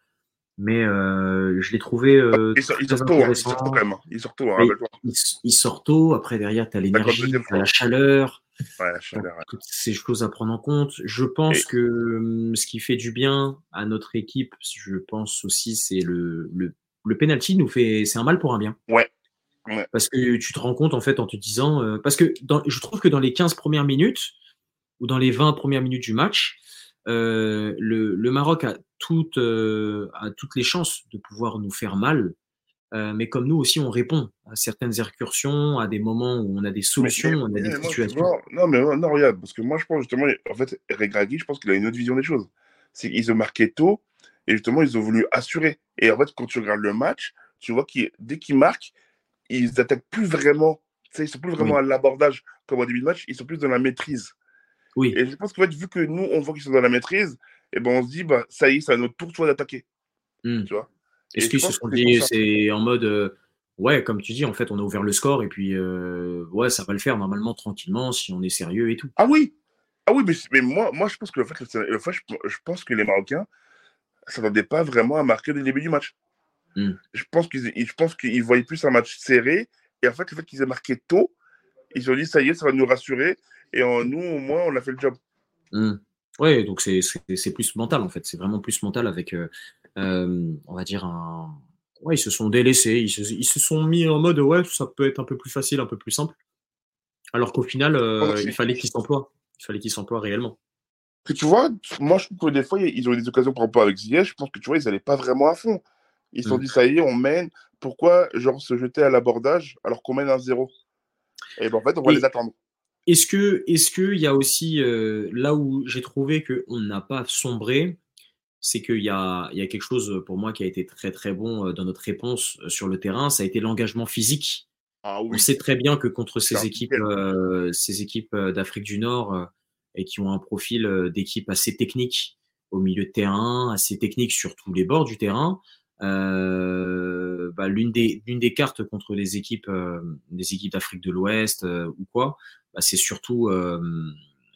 Mais euh, je l'ai trouvé. Euh, il, sort, il, sort tôt, hein, il sort tôt quand même. Il sort tôt, hein, il, sort tôt. Après, derrière, tu as l'énergie, tu as la chaleur. Ouais, la chaleur Toutes ces choses à prendre en compte. Je pense que hum, ce qui fait du bien à notre équipe, je pense aussi, c'est le, le, le penalty nous fait. C'est un mal pour un bien. Ouais, parce que tu te rends compte, en fait, en te disant. Euh, parce que dans, je trouve que dans les 15 premières minutes, ou dans les 20 premières minutes du match, euh, le, le, Maroc a, toutes euh, a toutes les chances de pouvoir nous faire mal. mais comme nous aussi, on répond à certaines incursions, à des moments où on a des solutions, on a des situations. non, mais non, regarde, parce que moi, je pense justement, en fait, Regragui, je pense qu'il a une autre vision des choses. C'est qu'ils ont marqué tôt, et justement, ils ont voulu assurer. Et en fait, quand tu regardes le match, tu vois que dès qu'ils marquent, ils attaquent plus vraiment. Ils sont plus vraiment à l'abordage comme au début de match, ils sont plus dans la maîtrise. Oui. Et je pense qu'en fait, vu que nous, on voit qu'ils sont dans la maîtrise, et eh ben on se dit, bah, ça y est, c'est à notre tour toi d'attaquer. Hmm. Tu vois Est-ce qu'ils se sont dit, c'est en mode, euh, ouais, comme tu dis, en fait, on a ouvert le score et puis, euh, ouais, ça va le faire normalement, tranquillement, si on est sérieux et tout. Ah oui Ah oui, mais, mais moi, moi, je pense que le fait, le fait je, pense que les Marocains ne s'attendaient pas vraiment à marquer dès le début du match. Hmm. Je pense qu'ils je pense qu'ils voyaient plus un match serré. Et en fait, le fait qu'ils aient marqué tôt, ils ont dit ça y est, ça va nous rassurer. Et en, nous, au moins, on a fait le job. Hmm. Oui, donc c'est plus mental en fait. C'est vraiment plus mental avec, euh, euh, on va dire, un. Ouais, ils se sont délaissés. Ils se, ils se, sont mis en mode ouais, ça peut être un peu plus facile, un peu plus simple. Alors qu'au final, euh, il fallait qu'ils s'emploient. Il fallait qu'ils s'emploient réellement. Que tu vois, moi je trouve que des fois, ils ont eu des occasions par rapport avec Ziyech. Je pense que tu vois, ils n'allaient pas vraiment à fond. Ils se sont mmh. dit, ça y est, on mène. Pourquoi, genre, se jeter à l'abordage alors qu'on mène un zéro? Et ben, en fait, on va les attendre. est-ce que, est-ce que il y a aussi euh, là où j'ai trouvé qu'on n'a pas sombré, c'est qu'il y a, il y a quelque chose pour moi qui a été très très bon euh, dans notre réponse euh, sur le terrain, ça a été l'engagement physique. Ah On sait très bien que contre ces équipes, Piquel. euh, ces équipes d'Afrique du Nord euh, et qui ont un profil d'équipe assez technique au milieu de terrain, assez technique sur tous les bords du terrain, euh, bah, l'une des, l'une des cartes contre les équipes, euh, des équipes d'Afrique de l'Ouest euh, ou quoi, bah, c'est surtout, euh,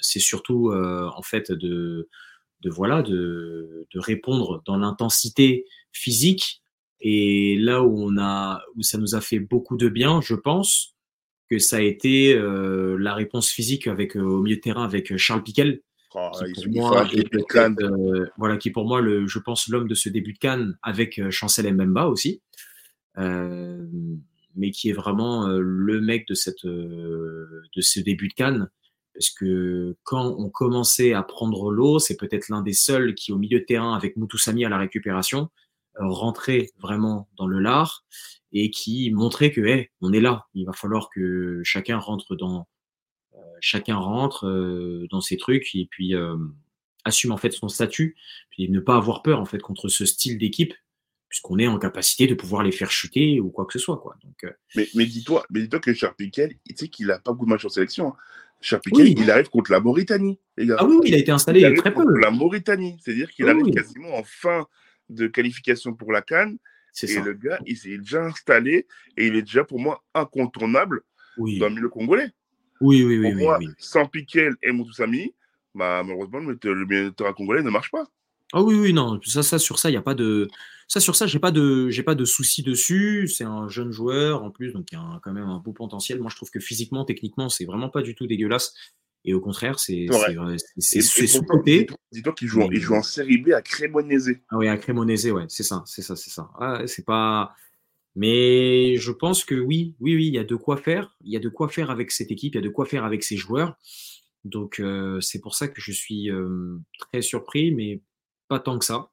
c'est surtout euh, en fait de, de voilà, de, de répondre dans l'intensité physique. Et là où on a, où ça nous a fait beaucoup de bien, je pense que ça a été euh, la réponse physique avec au milieu de terrain avec Charles Piquel, Qui il pour moi est euh, voilà, qui pour moi le, je pense l'homme de ce début de Cannes avec euh, Chancel Mbemba aussi, euh, mais qui est vraiment euh, le mec de cette, euh, de ce début de Cannes. Parce que quand on commençait à prendre l'eau, c'est peut-être l'un des seuls qui, au milieu de terrain, avec Moutoussamy à la récupération, euh, rentrait vraiment dans le lard et qui montrait que, hey, on est là. Il va falloir que chacun rentre dans, chacun rentre euh, dans ses trucs et puis euh, assume en fait son statut, puis ne pas avoir peur en fait contre ce style d'équipe, puisqu'on est en capacité de pouvoir les faire chuter ou quoi que ce soit. Quoi. Donc, euh, Mais, mais dis-toi mais dis-toi que Charles Piquel, tu sais qu'il a pas beaucoup de matchs en sélection. hein. Charles Piquel, Oui. il arrive contre la Mauritanie, les gars. ah oui, il a été Il installé arrive très peu. la Mauritanie. C'est-à-dire qu'il Oui, arrive oui. quasiment en fin de qualification pour la Cannes. C'est Et ça. le gars, il s'est déjà installé et il est déjà pour moi incontournable dans le milieu congolais. Oui, oui, oui. Pour oui, moi, oui. sans Piquel et Moutoussamy, bah, malheureusement, le milieu congolais ne marche pas. Ah oui, oui, non, ça, ça sur ça, il y a pas de, ça sur ça, j'ai pas de, j'ai pas de souci dessus. C'est un jeune joueur en plus, donc il y a un- quand même un beau potentiel. Moi, je trouve que physiquement, techniquement, c'est vraiment pas du tout dégueulasse. Et au contraire, c'est, sous-côté. dis-toi qu'il joue, en- série B à Cremonese. Ah oui, à Cremonese, ouais, c'est ça, c'est ça, c'est ça. Ah, c'est pas. Mais je pense que oui, oui, oui, il y a de quoi faire. Il y a de quoi faire avec cette équipe, il y a de quoi faire avec ces joueurs. Donc euh, c'est pour ça que je suis euh, très surpris, mais pas tant que ça,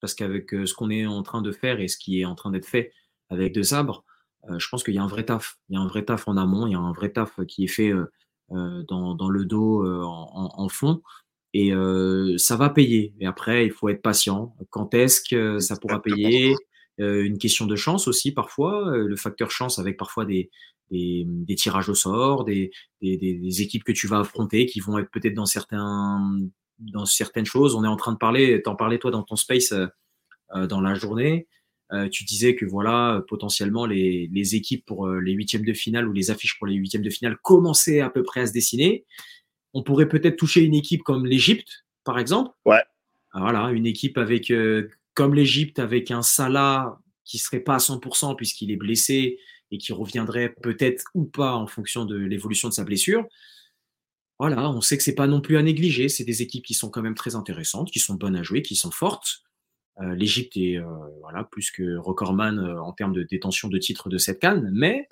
parce qu'avec euh, ce qu'on est en train de faire et ce qui est en train d'être fait avec De Sabre, euh, je pense qu'il y a un vrai taf. Il y a un vrai taf en amont, il y a un vrai taf qui est fait dans, dans le dos, euh, en, en- fond. Et euh, ça va payer. Et après, il faut être patient. Quand est-ce que ça pourra payer? Une question de chance aussi parfois. euh, le facteur chance avec parfois des, des, des tirages au sort, des, des, équipes que tu vas affronter qui vont être peut-être dans certains dans certaines choses. On est en train de parler, t'en parlais toi dans ton space euh, euh, dans la journée. Euh, tu disais que voilà, euh, potentiellement les, les équipes pour euh, les huitièmes de finale ou les affiches pour les huitièmes de finale commençaient à peu près à se dessiner. On pourrait peut-être toucher une équipe comme l'Égypte, par exemple. Ouais. Ah, Voilà, une équipe avec euh, comme l'Égypte avec un Salah qui serait pas à 100% puisqu'il est blessé et qui reviendrait peut-être ou pas en fonction de l'évolution de sa blessure. Voilà, on sait que c'est pas non plus à négliger. C'est des équipes qui sont quand même très intéressantes, qui sont bonnes à jouer, qui sont fortes. Euh, L'Égypte est euh, voilà plus que recordman euh, en termes de détention de titres de cette canne, mais.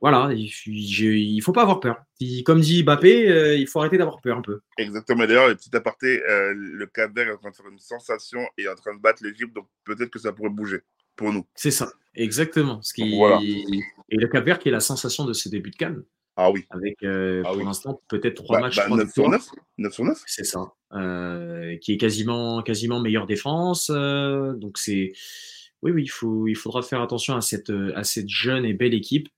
Voilà, il, il faut pas avoir peur. Comme dit Mbappé, euh, il faut arrêter d'avoir peur un peu. Exactement. D'ailleurs, le petit aparté, euh, le Cap Vert est en train de faire une sensation et est en train de battre l'Égypte, donc peut-être que ça pourrait bouger pour nous. C'est ça, exactement. Ce qui... Voilà. Et le Cap Vert qui est la sensation de ce début de canne, Ah oui. avec euh, Ah pour oui. l'instant peut-être trois Bah, matchs, bah, trois 9 sur victoires. 9. 9 sur 9. C'est ça. Qui est quasiment, quasiment meilleure défense. donc c'est, oui, oui, il faut, il faudra faire attention à cette, à cette jeune et belle équipe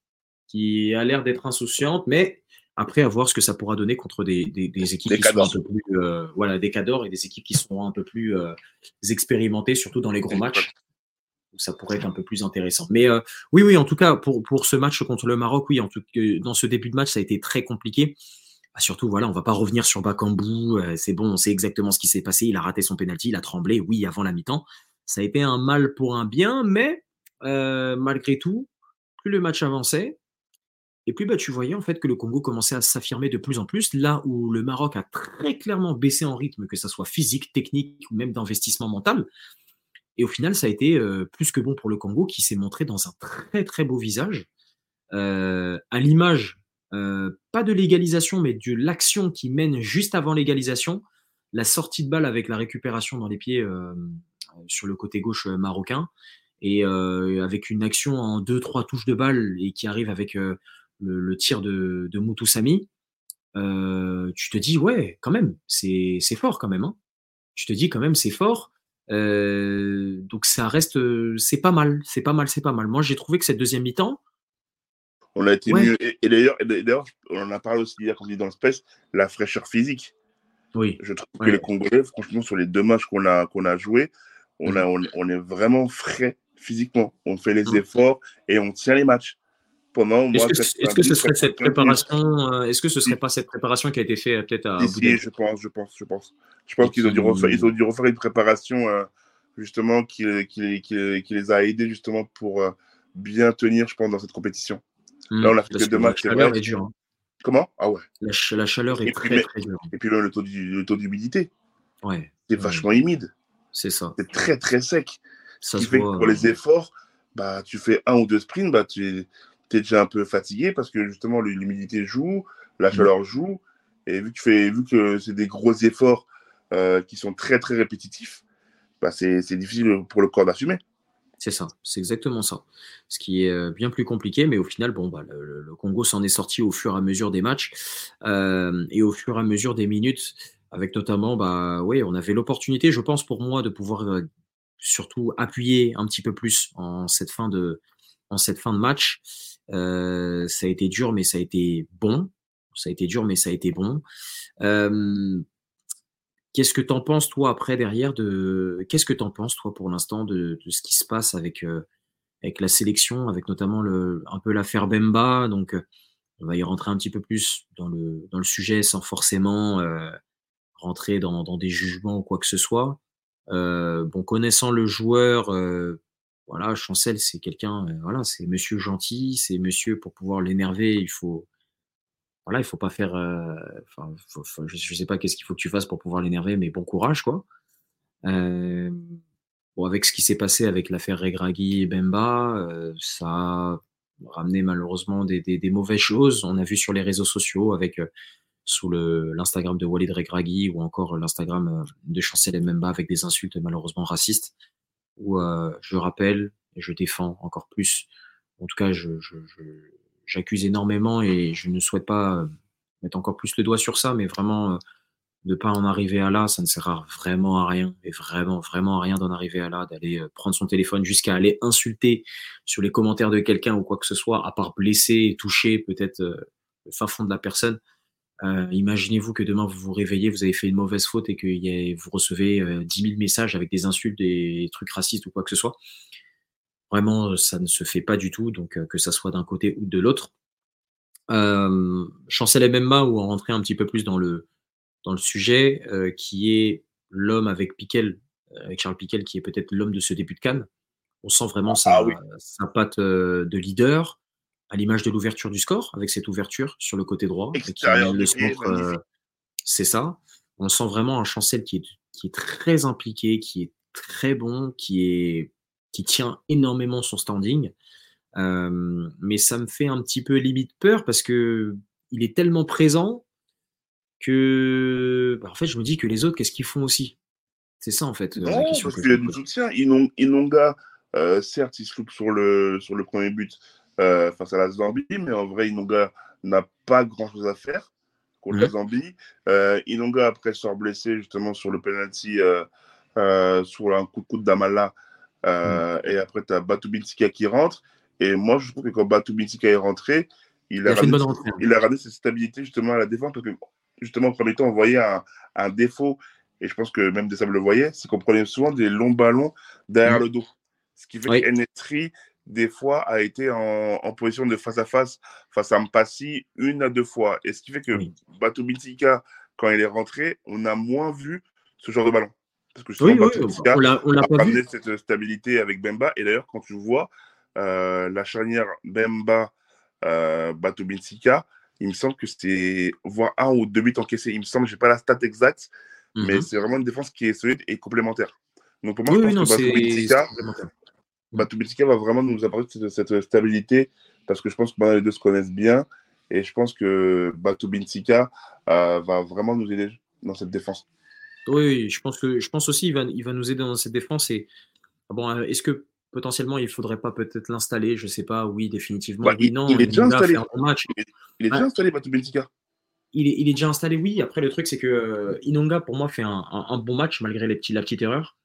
qui a l'air d'être insouciante, mais après à voir ce que ça pourra donner contre des, des, des équipes Des qui sont un peu plus, euh, voilà, des cadors et des équipes qui seront un peu plus euh, expérimentées, surtout dans les gros matchs. où Ça pourrait être un peu plus intéressant. Mais euh, oui, oui, en tout cas, pour, pour ce match contre le Maroc, oui, en tout cas, dans ce début de match, ça a été très compliqué. Ah, surtout, voilà, on va pas revenir sur Bakambu. c'est bon, on sait exactement ce qui s'est passé. Il a raté son penalty, il a tremblé, oui, avant la mi-temps. Ça a été un mal pour un bien, mais malgré tout, plus le match avançait, et puis bah, tu voyais en fait que le Congo commençait à s'affirmer de plus en plus, là où le Maroc a très clairement baissé en rythme, que ça soit physique, technique ou même d'investissement mental. Et au final, ça a été euh, plus que bon pour le Congo, qui s'est montré dans un très très beau visage, euh, à l'image euh, pas de l'égalisation, mais de l'action qui mène juste avant l'égalisation, la sortie de balle avec la récupération dans les pieds sur le côté gauche marocain, et avec une action en deux trois touches de balle et qui arrive avec le, le tir de, de Moutoussamy. tu te dis, ouais, quand même, c'est fort quand même. Hein. Tu te dis quand même, c'est fort. donc ça reste, c'est pas mal, c'est pas mal, c'est pas mal. Moi, j'ai trouvé que cette deuxième mi-temps, on a été mieux. Et, d'ailleurs, on en a parlé aussi hier quand on dit dans le space, la fraîcheur physique. Oui. Je trouve que les Congolais, franchement, sur les deux matchs qu'on a, qu'on a joués, on, a, mm. on, est vraiment frais physiquement. On fait les mm. efforts et on tient les matchs. Pendant est-ce que, ce serait cette préparation euh, Est-ce que ce serait pas cette préparation qui a été faite peut-être à si, je pense, je pense, je pense. Je pense qu'ils ont dû refaire, ils ont dû refaire une préparation euh, justement qui, qui, qui, qui, les a aidés justement pour euh, bien tenir, je pense, dans cette compétition. Là, on a fait que deux matchs. La chaleur est dure. Hein. Comment? Ah ouais. La, la chaleur est très, très dure. Et puis le taux, le taux d'humidité. Ouais. C'est vachement humide. C'est ça. C'est très, très sec. Ça Ce qui fait que pour les efforts, bah, tu fais un ou deux sprints, bah, tu es, déjà un peu fatigué parce que justement, l'humidité joue, la mm. chaleur joue. Et vu que, fais, vu que c'est des gros efforts euh, qui sont très, très répétitifs, bah, c'est difficile pour le corps d'assumer. C'est ça, c'est exactement ça. Ce qui est euh, bien plus compliqué, mais au final, bon, bah, le, Congo s'en est sorti au fur et à mesure des matchs euh, et au fur et à mesure des minutes, avec notamment, bah, oui, on avait l'opportunité, je pense, pour moi, de pouvoir euh, surtout appuyer un petit peu plus en cette fin de, en cette fin de match. Ça a été dur, mais ça a été bon. Ça a été dur, mais ça a été bon. Qu'est-ce que tu en penses, toi, après, derrière de... Qu'est-ce que tu en penses, toi, pour l'instant, de, ce qui se passe avec, euh, avec la sélection, avec notamment le, un peu l'affaire Bemba? Donc, euh, on va y rentrer un petit peu plus dans le, dans le sujet sans forcément euh, rentrer dans, dans, des jugements ou quoi que ce soit. bon, connaissant le joueur, voilà, Chancel, c'est quelqu'un, voilà, c'est monsieur gentil, c'est monsieur pour pouvoir l'énerver, il faut voilà, il faut pas faire. Euh, je, ne sais pas qu'est-ce qu'il faut que tu fasses pour pouvoir l'énerver, mais bon courage, quoi. Euh, avec ce qui s'est passé avec l'affaire Regragui et Bemba, euh, ça a ramené malheureusement des, mauvaises choses. On a vu sur les réseaux sociaux avec sous l'Instagram de Walid Regragui ou encore l'Instagram de Chancel Bemba avec des insultes malheureusement racistes. Où je rappelle et je défends encore plus. En tout cas, je j'accuse énormément et je ne souhaite pas euh, mettre encore plus le doigt sur ça, mais vraiment, de euh, pas en arriver à là, ça ne sert vraiment à rien, et vraiment, vraiment à rien d'en arriver à là, d'aller euh, prendre son téléphone jusqu'à aller insulter sur les commentaires de quelqu'un ou quoi que ce soit, à part blesser, toucher peut-être le fin fond de la personne. Imaginez-vous que demain vous vous réveillez, vous avez fait une mauvaise faute et que vous recevez 10 000 messages avec des insultes, des trucs racistes ou quoi que ce soit. Vraiment, ça ne se fait pas du tout, donc que ça soit d'un côté ou de l'autre. Euh, Chancel Mbemba, ou en rentrer un petit peu plus dans le, dans le sujet, qui est l'homme avec Piquel, avec Charles Piquel, qui est peut-être l'homme de ce début de Cannes. On sent vraiment sa, ah patte de leader, à l'image de l'ouverture du score, avec cette ouverture sur le côté droit. c'est ça. On sent vraiment un Chancel qui est, qui est très impliqué, qui est très bon, qui est qui tient énormément son standing. mais ça me fait un petit peu limite peur parce que il est tellement présent que, bah, en fait, je me dis que les autres, qu'est-ce qu'ils font aussi? C'est ça, en fait. Non, parce qu'il y a du soutien. Inonga, euh, certes, il se loupe sur le, sur le premier but euh, face à la Zambie, mais en vrai, Inonga n'a pas grand-chose à faire contre la Zambie. Euh, Inonga, après, sort blessé justement sur le penalty, sur un coup de coude d'Amala. Euh, mm. Et après, tu as Batu qui rentre. Et moi, je trouve que quand Batu est rentré, il a, il a ramené cette stabilité justement à la défense. Parce que justement, en premier temps, on voyait un, un défaut, et je pense que même Dessam le voyait, c'est qu'on prenait souvent des longs ballons derrière mm. le dos. Ce qui fait que NSTRI, des fois, a été en, en, position de face à face face à Mpassi une à deux fois. Et ce qui fait que oui. Quand il est rentré, on a moins vu ce genre de ballon. Parce que oui, oui, on l'a pas vu. cette stabilité avec Bemba. Et d'ailleurs, quand tu vois euh, la charnière Bemba euh, il me semble que c'était voir un ou deux buts encaissés. Il me semble, je n'ai pas la stat exacte, mais mhm. c'est vraiment une défense qui est solide et complémentaire. Donc pour moi, je pense que Batu va vraiment nous apporter cette, stabilité parce que je pense que les deux se connaissent bien et je pense que Batu euh, va vraiment nous aider dans cette défense. Oui, je pense que je pense aussi il va, il va nous aider dans cette défense. Et ah bon, euh, est-ce que potentiellement il faudrait pas peut-être l'installer? Je sais pas. Oui, définitivement. Bah, il, non, il, est déjà installé. Match. Il, est, déjà ah. installé, Batu Benfica. il est, il est, déjà installé, oui. Après, le truc, c'est que Inonga, pour moi, fait un, un, bon match malgré les petits, la petite erreur.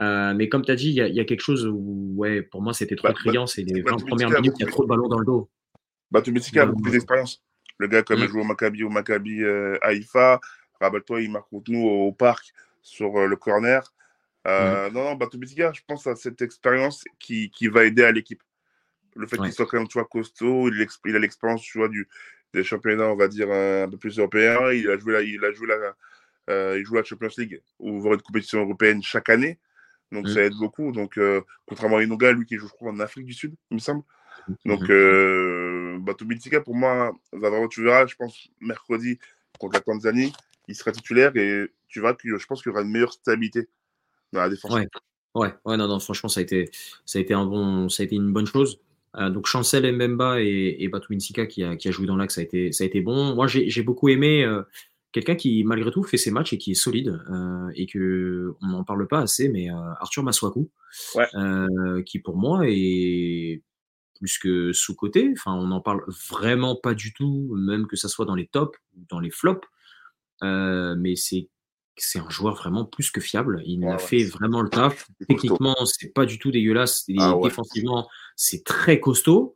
Euh, mais comme tu as dit, il y, y, a quelque chose où, ouais, pour moi, c'était trop bah, criant. c'est les 20 premières minutes, il y a trop de ballons dans le dos. Batumitsika a beaucoup plus d'expérience. Le gars, comme il joue au Maccabi, au Maccabi euh, Haïfa, rappelle-toi, il marque contre nous au, parc sur euh, le corner. Euh, Non, non, Batumitsika, je pense à cette expérience qui, qui va aider à l'équipe. Le fait qu'il soit quand même tu vois, costaud, il, il a l'expérience tu vois, du, des championnats, on va dire, un, peu plus européens. Il a joué la, il a joué la, euh, il joue la Champions League, ou voir une compétition européenne chaque année. Donc mm. ça aide beaucoup. Donc, euh, contrairement à Inoga, lui qui joue, je crois, en Afrique du Sud, il me semble. Donc, mm-hmm. euh, Bato pour moi, tu verras, je pense, mercredi contre la Tanzanie, il sera titulaire et tu verras que je pense qu'il y aura une meilleure stabilité dans la défense. Ouais, ouais, ouais non, non, franchement, ça a été, ça a été, un bon, ça a été une bonne chose. Euh, donc Chancel Mbemba et, et Batou qui a, qui a joué dans l'axe, ça, a été, ça a été bon. Moi, j'ai beaucoup aimé euh, quelqu'un qui, malgré tout, fait ses matchs et qui est solide euh, et que on n'en parle pas assez, mais Arthur Maswaku, qui pour moi est plus que sous-côté. Enfin, on n'en parle vraiment pas du tout, même que ça soit dans les tops ou dans les flops. mais c'est c'est un joueur vraiment plus que fiable. Il a fait vraiment le taf. Techniquement, c'est pas du tout dégueulasse. Ah défensivement, c'est très costaud.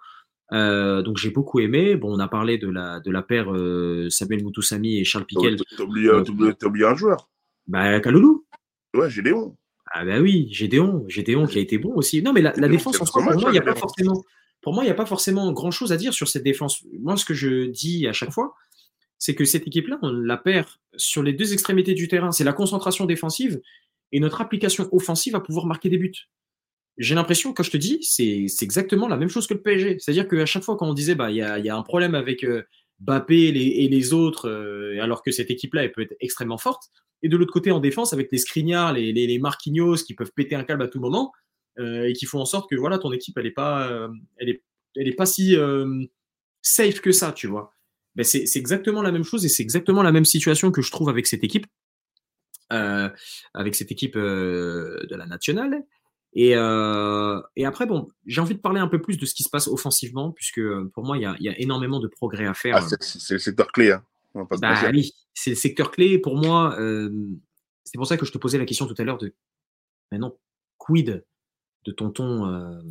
Euh, donc j'ai beaucoup aimé. Bon, on a parlé de la, de la paire euh, Samuel Moutoussami et Charles Piquel. T'as oublié, oublié, un joueur. Bah, Kaloulou. Ouais, Gédéon. Ah bah oui, Gédéon. Gédéon qui a été bon aussi. Non, mais la, défense, en soi, pour moi, il n'y a pas forcément... Pour moi, il n'y a pas forcément grand-chose à dire sur cette défense. Moi, ce que je dis à chaque fois, c'est que cette équipe-là, on la perd sur les deux extrémités du terrain. C'est la concentration défensive et notre application offensive à pouvoir marquer des buts. J'ai l'impression, quand je te dis, c'est exactement la même chose que le PSG. C'est-à-dire qu'à chaque fois, quand on disait, bah, il y, a, un problème avec euh, Bappé et les, autres, euh, alors que cette équipe-là, elle peut être extrêmement forte. Et de l'autre côté, en défense, avec les Skriniar, les, les, Marquinhos qui peuvent péter un câble à tout moment euh, et qui font en sorte que voilà, ton équipe, elle n'est pas, est, elle est pas si safe que ça, tu vois. Ben, c'est exactement la même chose et c'est exactement la même situation que je trouve avec cette équipe, euh, avec cette équipe euh, de la nationale. Et, euh, et après, bon, j'ai envie de parler un peu plus de ce qui se passe offensivement, puisque pour moi, il y a, y a, énormément de progrès à faire. Ah, c'est le secteur clé. Hein. Bah, oui, c'est le secteur clé. Pour moi, c'est pour ça que je te posais la question tout à l'heure de maintenant, quid de tonton,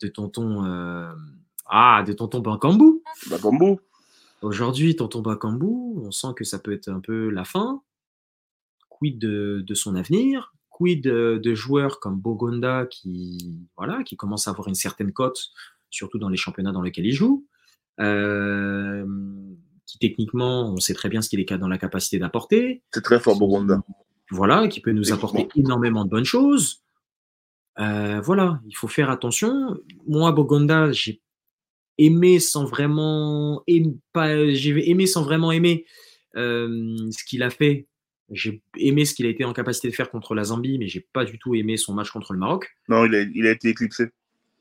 de tonton, ah, de tonton Bankambou. Bankambou. Aujourd'hui, Tonton Bakambu, on sent que ça peut être un peu la fin. Quid de, son avenir? Quid de, joueurs comme Bogonda qui, voilà, qui commence à avoir une certaine cote, surtout dans les championnats dans lesquels il joue euh, qui techniquement, on sait très bien ce qu'il est dans la capacité d'apporter. C'est très fort, Bogonda. Voilà, qui peut nous apporter énormément de bonnes choses. Euh, voilà, il faut faire attention. Moi, Bogonda, j'ai aimé sans vraiment pas j'ai aimé sans vraiment aimer ce qu'il a fait. J'ai aimé ce qu'il a été en capacité de faire contre la Zambie, mais j'ai pas du tout aimé son match contre le Maroc. Non, il a, il a été éclipsé.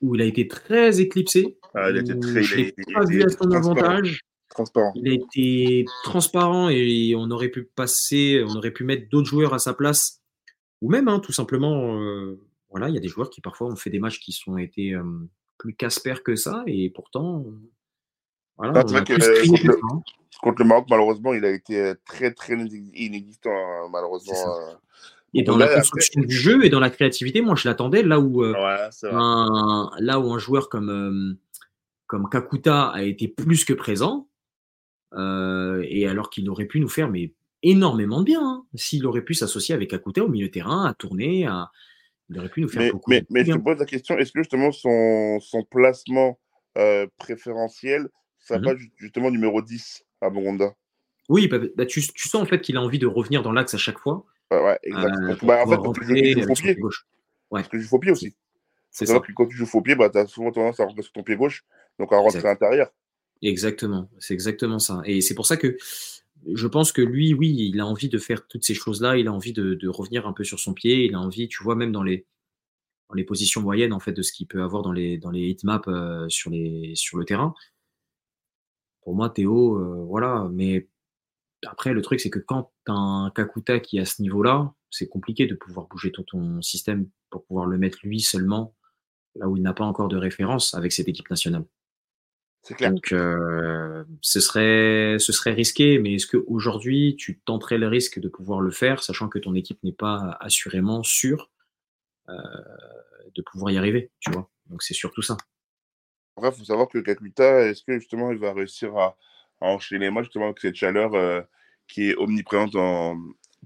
Où il a été très éclipsé. Ah, il a été très. Je pas vu à son avantage. Transparent. Il a été transparent et on aurait pu passer, on aurait pu mettre d'autres joueurs à sa place, ou même hein, tout simplement, euh, voilà, il y a des joueurs qui parfois ont fait des matchs qui sont été plus Casper que ça, et pourtant, voilà, c'est vrai que contre, le, contre, le, Maroc, malheureusement, il a été très, très inexistant, hein, malheureusement. Euh. Et dans la construction du jeu et dans la créativité, moi, je l'attendais là où, euh, un, là où un joueur comme, euh, comme Kakuta a été plus que présent, et alors qu'il aurait pu nous faire mais énormément de bien, hein, s'il aurait pu s'associer avec Kakuta au milieu terrain, à tourner, à, il aurait pu nous faire mais, beaucoup. Mais, mais je te pose la question, est-ce que justement son, son placement euh, mmh pas justement numéro 10 à Bongonda Oui, bah, bah, tu, tu, sens en fait qu'il a envie de revenir dans l'axe à chaque fois. Ouais, ouais exactement. Euh, bah, en fait, quand tu joues, faux pied. Gauche. Ouais. Parce que tu joues faux pied aussi. C'est ça. Que quand tu joues faux pied, bah, tu as souvent tendance à rentrer sur ton pied gauche, donc à rentrer à l'intérieur. Exactement, c'est exactement ça. Et c'est pour ça que je pense que lui, oui, il a envie de faire toutes ces choses-là. Il a envie de, revenir un peu sur son pied. Il a envie, tu vois, même dans les, dans les positions moyennes en fait de ce qu'il peut avoir dans les dans les hitmaps euh, sur les sur le terrain. Pour moi, Théo, euh, voilà. Mais après, le truc, c'est que quand tu as un Kakuta qui est à ce niveau-là, c'est compliqué de pouvoir bouger ton système pour pouvoir le mettre lui seulement là où il n'a pas encore de référence avec cette équipe nationale. C'est clair. Donc, euh, ce, serait, ce serait risqué, mais est-ce qu'aujourd'hui, tu tenterais le risque de pouvoir le faire, sachant que ton équipe n'est pas assurément sûre euh, de pouvoir y arriver, tu vois? Donc, c'est surtout ça. Après, il faut savoir que Kakuta, est-ce que justement, il va réussir à, enchaîner les matchs justement avec cette chaleur euh, qui est omniprésente en,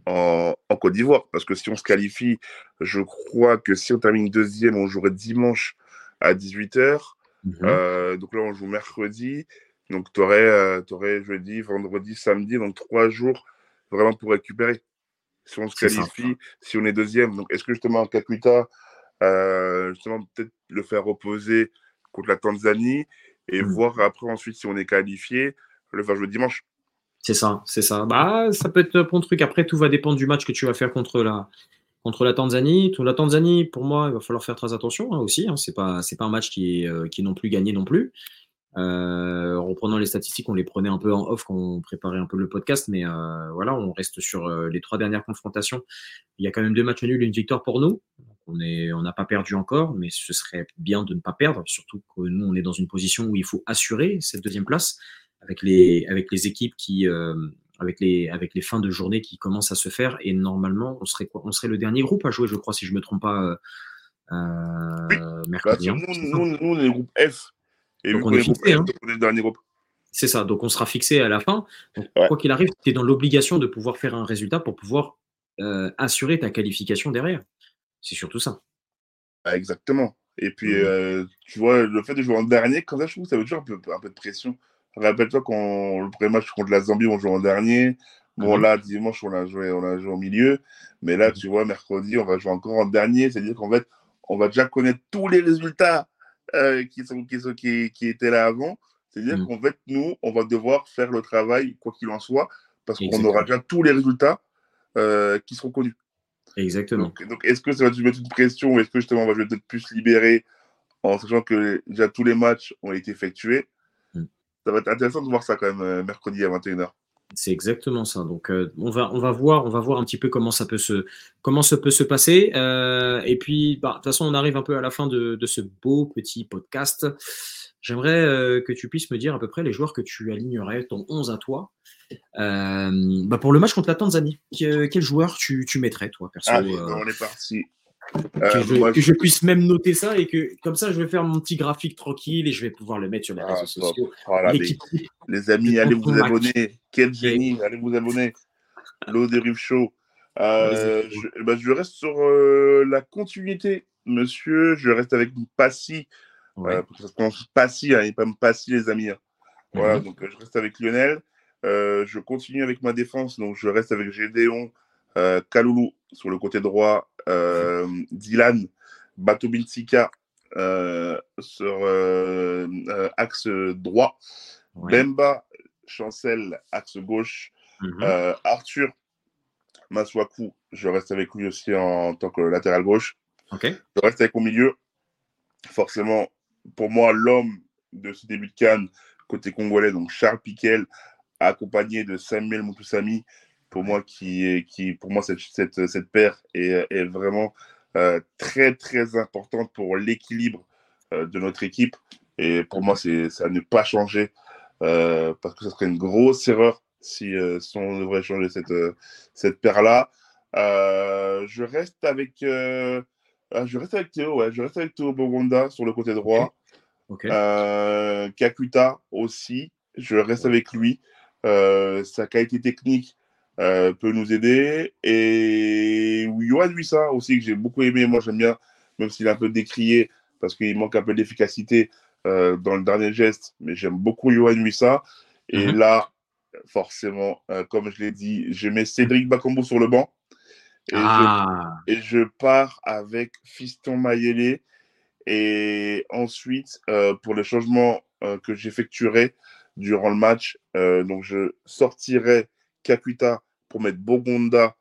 en, Côte d'Ivoire? Parce que si on se qualifie, je crois que si on termine deuxième, on jouerait dimanche à 18h. Mhm. Euh, donc là, on joue mercredi. Donc, tu aurais, euh, jeudi, vendredi, samedi, donc trois jours vraiment pour récupérer. Si on se qualifie, si on est deuxième. Donc, est-ce que justement, Kakuta, justement, peut-être le faire reposer contre la Tanzanie et mhm. voir après ensuite si on est qualifié, le faire jouer dimanche C'est ça, c'est ça. Bah, ça peut être un bon truc. Après, tout va dépendre du match que tu vas faire contre la, contre la Tanzanie. La Tanzanie, pour moi, il va falloir faire très attention hein, aussi. Hein. C'est pas, c'est pas un match qui est, euh, qui non plus gagné non plus. Euh, en reprenant les statistiques, on les prenait un peu en off quand on préparait un peu le podcast, mais euh, voilà, on reste sur les trois dernières confrontations. Il y a quand même deux matchs nuls et une victoire pour nous. On n'a pas perdu encore, mais ce serait bien de ne pas perdre, surtout que nous, on est dans une position où il faut assurer cette deuxième place avec les, avec les équipes qui, avec les, avec les fins de journée qui commencent à se faire. Et normalement, on serait, quoi? On serait le dernier groupe à jouer, je crois, si je ne me trompe pas, euh, euh mercredi. Bah, nous, nous, nous, on est le groupe F. Et donc on, est fixé, hein. on est le dernier groupe. C'est ça, donc on sera fixé à la fin. Quoi qu'il arrive, tu es dans l'obligation de pouvoir faire un résultat pour pouvoir euh, assurer ta qualification derrière. C'est surtout ça. Ah, exactement. Et puis, mmh. euh, tu vois, le fait de jouer en dernier, quand ça, je trouve ça veut toujours un peu, un peu de pression. Rappelle-toi quand le premier match contre la Zambie, on joue en dernier. Bon, mhm. là, dimanche, on a, joué, on a joué au milieu. Mais là, mhm. tu vois, mercredi, on va jouer encore en dernier. C'est-à-dire qu'en fait, on va déjà connaître tous les résultats euh, qui, sont, qui, sont, qui, qui, étaient là avant. C'est-à-dire qu'en fait, nous, on va devoir faire le travail, quoi qu'il en soit, parce qu'on aura déjà tous les résultats euh, qui seront connus. Exactement. Donc, est-ce que ça va te mettre une pression ou est-ce que justement, on va peut-être plus libérer en sachant que déjà tous les matchs ont été effectués? Ça va être intéressant de voir ça quand même euh, mercredi à 21h. C'est exactement ça. Donc euh, on va on va voir on va voir un petit peu comment ça peut se comment ça peut se passer. Euh, et puis bah, de toute façon on arrive un peu à la fin de, ce beau petit podcast. J'aimerais que tu puisses me dire à peu près les joueurs que tu alignerais ton 11 à toi. Bah, pour le match contre la Tanzanie, quel, joueur tu, tu, mettrais toi perso Allez, on est parti. Euh, que, je, puisse même noter ça et que comme ça je vais faire mon petit graphique tranquille et je vais pouvoir le mettre sur les ah, réseaux sociaux. les, amis, allez vous abonner. Quel génie, allez vous abonner. L'eau dérive chaud. Euh, je, bah, je, reste sur euh, la continuité, monsieur. Je reste avec Passy. Ouais. parce que ça se prononce Passy, hein, et pas Passy, les amis. Hein. Voilà, mhm. donc je reste avec Lionel. Je continue avec ma défense, donc je reste avec Gédéon, Kaloulou sur le côté droit, euh, Dylan Batobinsika euh, sur euh, axe droit, Bemba Chancel axe gauche, mhm. Arthur Maswaku, je reste avec lui aussi en, tant que latéral gauche. Je reste avec au milieu. Forcément, pour moi, l'homme de ce début de Cannes, côté congolais, donc Charles Piquel, accompagné de Samuel Moutoussami, pour moi, qui, est, qui, pour moi cette, cette, cette paire est, est vraiment euh, très, très importante pour l'équilibre euh, de notre équipe. Et pour moi, c'est ça ne pas changer euh, parce que ce serait une grosse erreur si, si on devrait changer cette, cette paire-là. je reste avec. je reste avec Théo, ouais. Je reste avec Théo Bogonda sur le côté droit. Kakuta aussi. Je reste avec lui. Sa qualité technique euh, peut nous aider. Et Yohan Wissa aussi, que j'ai beaucoup aimé. Moi, j'aime bien, même s'il est un peu décrié, parce qu'il manque un peu d'efficacité euh, dans le dernier geste. Mais j'aime beaucoup Yohan Wissa. Et mhm. là, forcément, euh, comme je l'ai dit, je mets Cédric Bakambu sur le banc. Et, je, ah. et je pars avec Fiston Mayele. Et ensuite, pour les changements que j'effectuerai durant le match, donc je sortirai Kakuta pour mettre Bogonda